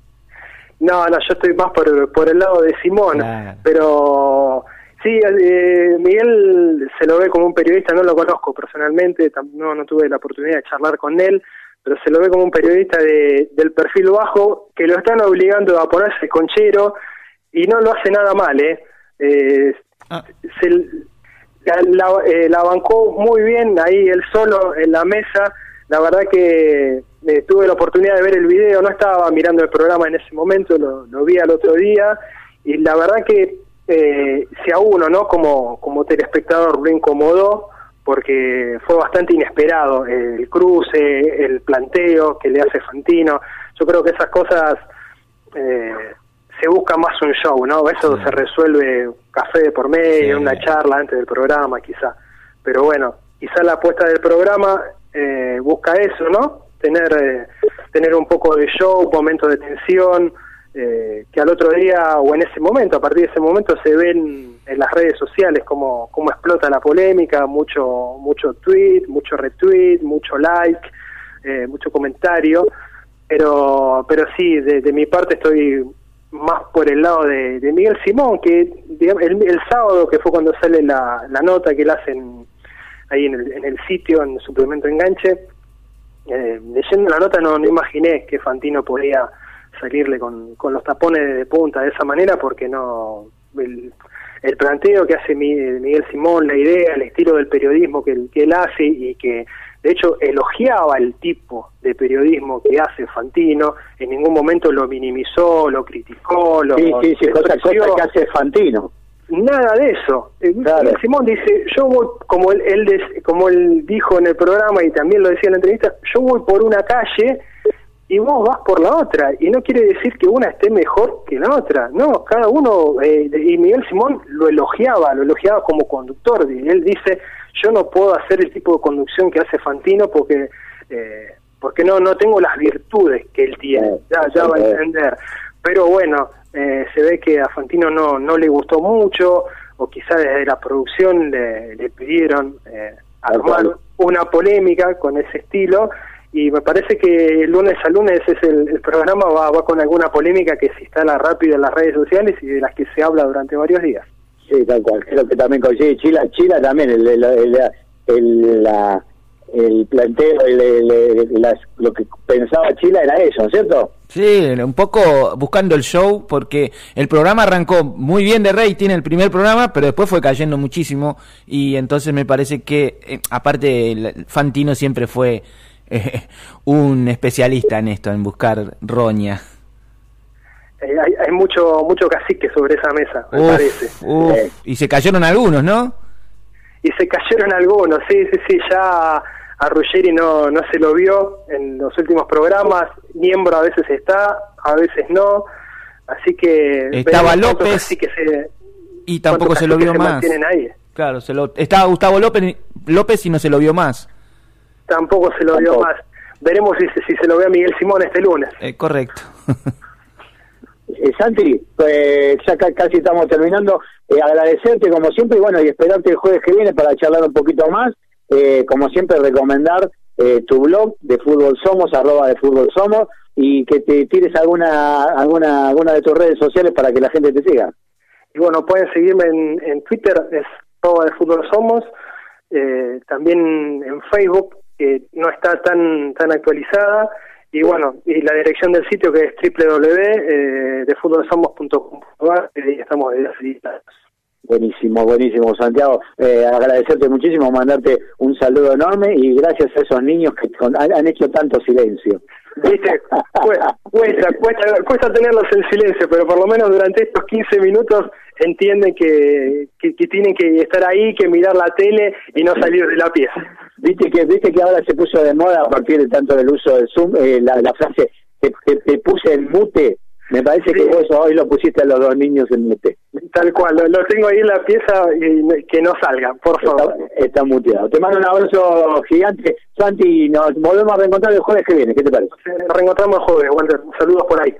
No, no, yo estoy más por, por el lado de Simón, pero sí, eh, Miguel se lo ve como un periodista, no lo conozco personalmente, no, no tuve la oportunidad de charlar con él, pero se lo ve como un periodista de, del perfil bajo que lo están obligando a ponerse conchero y no lo hace nada mal, ¿eh? eh ah. se, la, eh, la, bancó muy bien ahí él solo en la mesa, la verdad que eh, tuve la oportunidad de ver el video, no estaba mirando el programa en ese momento, lo, lo vi al otro día y la verdad que si a uno, ¿no? Como, como telespectador lo incomodó, porque fue bastante inesperado el cruce, el planteo que le hace Fantino. Yo creo que esas cosas eh, se busca más un show, ¿no? Eso se resuelve café de por medio, una charla antes del programa, quizá. Pero bueno, quizá la apuesta del programa eh, busca eso, ¿no? Tener, eh, tener un poco de show, momentos de tensión, eh, que al otro día o en ese momento, a partir de ese momento se ven en las redes sociales cómo, cómo explota la polémica, mucho mucho tweet, mucho retweet, mucho like, eh, mucho comentario, pero pero sí, de, mi parte estoy más por el lado de, Miguel Simón, que el, sábado, que fue cuando sale la, la nota que él hacen ahí en el, en el sitio, en suplemento enganche, eh, leyendo la nota no, no imaginé que Fantino podía salirle con, con los tapones de punta de esa manera porque no el, el planteo que hace Miguel Simón, la idea, el estilo del periodismo que, que él hace y que de hecho elogiaba el tipo de periodismo que hace Fantino, en ningún momento lo minimizó, lo criticó, lo sí, sí, sí, cosa, que hace Fantino. Nada de eso. Eh, Miguel Simón dice, yo voy, como él, él, como él dijo en el programa y también lo decía en la entrevista, yo voy por una calle y vos vas por la otra. Y no quiere decir que una esté mejor que la otra. No, cada uno, eh, y Miguel Simón lo elogiaba, lo elogiaba como conductor. Y él dice, yo no puedo hacer el tipo de conducción que hace Fantino porque... Eh, porque no no tengo las virtudes que él tiene, ya, ya va a entender. Pero bueno, eh, se ve que a Fantino no, no le gustó mucho, o quizá desde la producción le, le pidieron eh, armar una polémica con ese estilo, y me parece que lunes a lunes es el, programa va, va, con alguna polémica que se instala rápido en las redes sociales y de las que se habla durante varios días. Sí, tal cual. Creo que también coincide Chila, Chila también, el, el, el, la, el planteo, lo que pensaba Chila era eso, ¿cierto? Sí, un poco buscando el show, porque el programa arrancó muy bien de rating, el primer programa, pero después fue cayendo muchísimo, y entonces me parece que, eh, aparte, Fantino siempre fue un especialista en esto, en buscar roña. Eh, hay, mucho mucho cacique sobre esa mesa, me parece. Eh, y se cayeron algunos, ¿no? Y se cayeron algunos, sí, sí, sí, ya a Ruggeri no, no se lo vio en los últimos programas, miembro a veces está, a veces no, así que... Estaba López que y tampoco se lo vio más. Ahí. Claro, se lo, estaba Gustavo López, López y no se lo vio más tampoco se lo vio más. Veremos si, si se lo ve a Miguel Simón este lunes. Eh, correcto. Eh, Santi, pues ya casi estamos terminando. Eh, agradecerte como siempre y bueno, y esperarte el jueves que viene para charlar un poquito más. Eh, como siempre, recomendar tu blog de Fútbol Somos, arroba de Fútbol Somos, y que te tires alguna, alguna, alguna de tus redes sociales para que la gente te siga. Y bueno, pueden seguirme en, en Twitter, es arroba de Fútbol Somos, también en Facebook, que no está tan, tan actualizada, y bueno, y la dirección del sitio que es www.defutbolsomos.com.ar, eh, estamos de Buenísimo, buenísimo, Santiago. Eh, agradecerte muchísimo, mandarte un saludo enorme y gracias a esos niños que han, hecho tanto silencio. Viste, cuesta, cuesta, cuesta, tenerlos en silencio, pero por lo menos durante estos 15 minutos entienden que, que, tienen que estar ahí, que mirar la tele y no salir de la pieza. Viste que viste que ahora se puso de moda a partir de tanto del uso del Zoom, eh, la, la, frase que, te puse en mute. Me parece que vos hoy lo pusiste a los dos niños en mute. Tal cual, lo, tengo ahí en la pieza y que no salga, por favor. Está, muteado. Te mando un abrazo gigante, Santi, nos volvemos a reencontrar el jueves que viene, ¿qué te parece? Nos reencontramos el jueves, Walter. Saludos por ahí.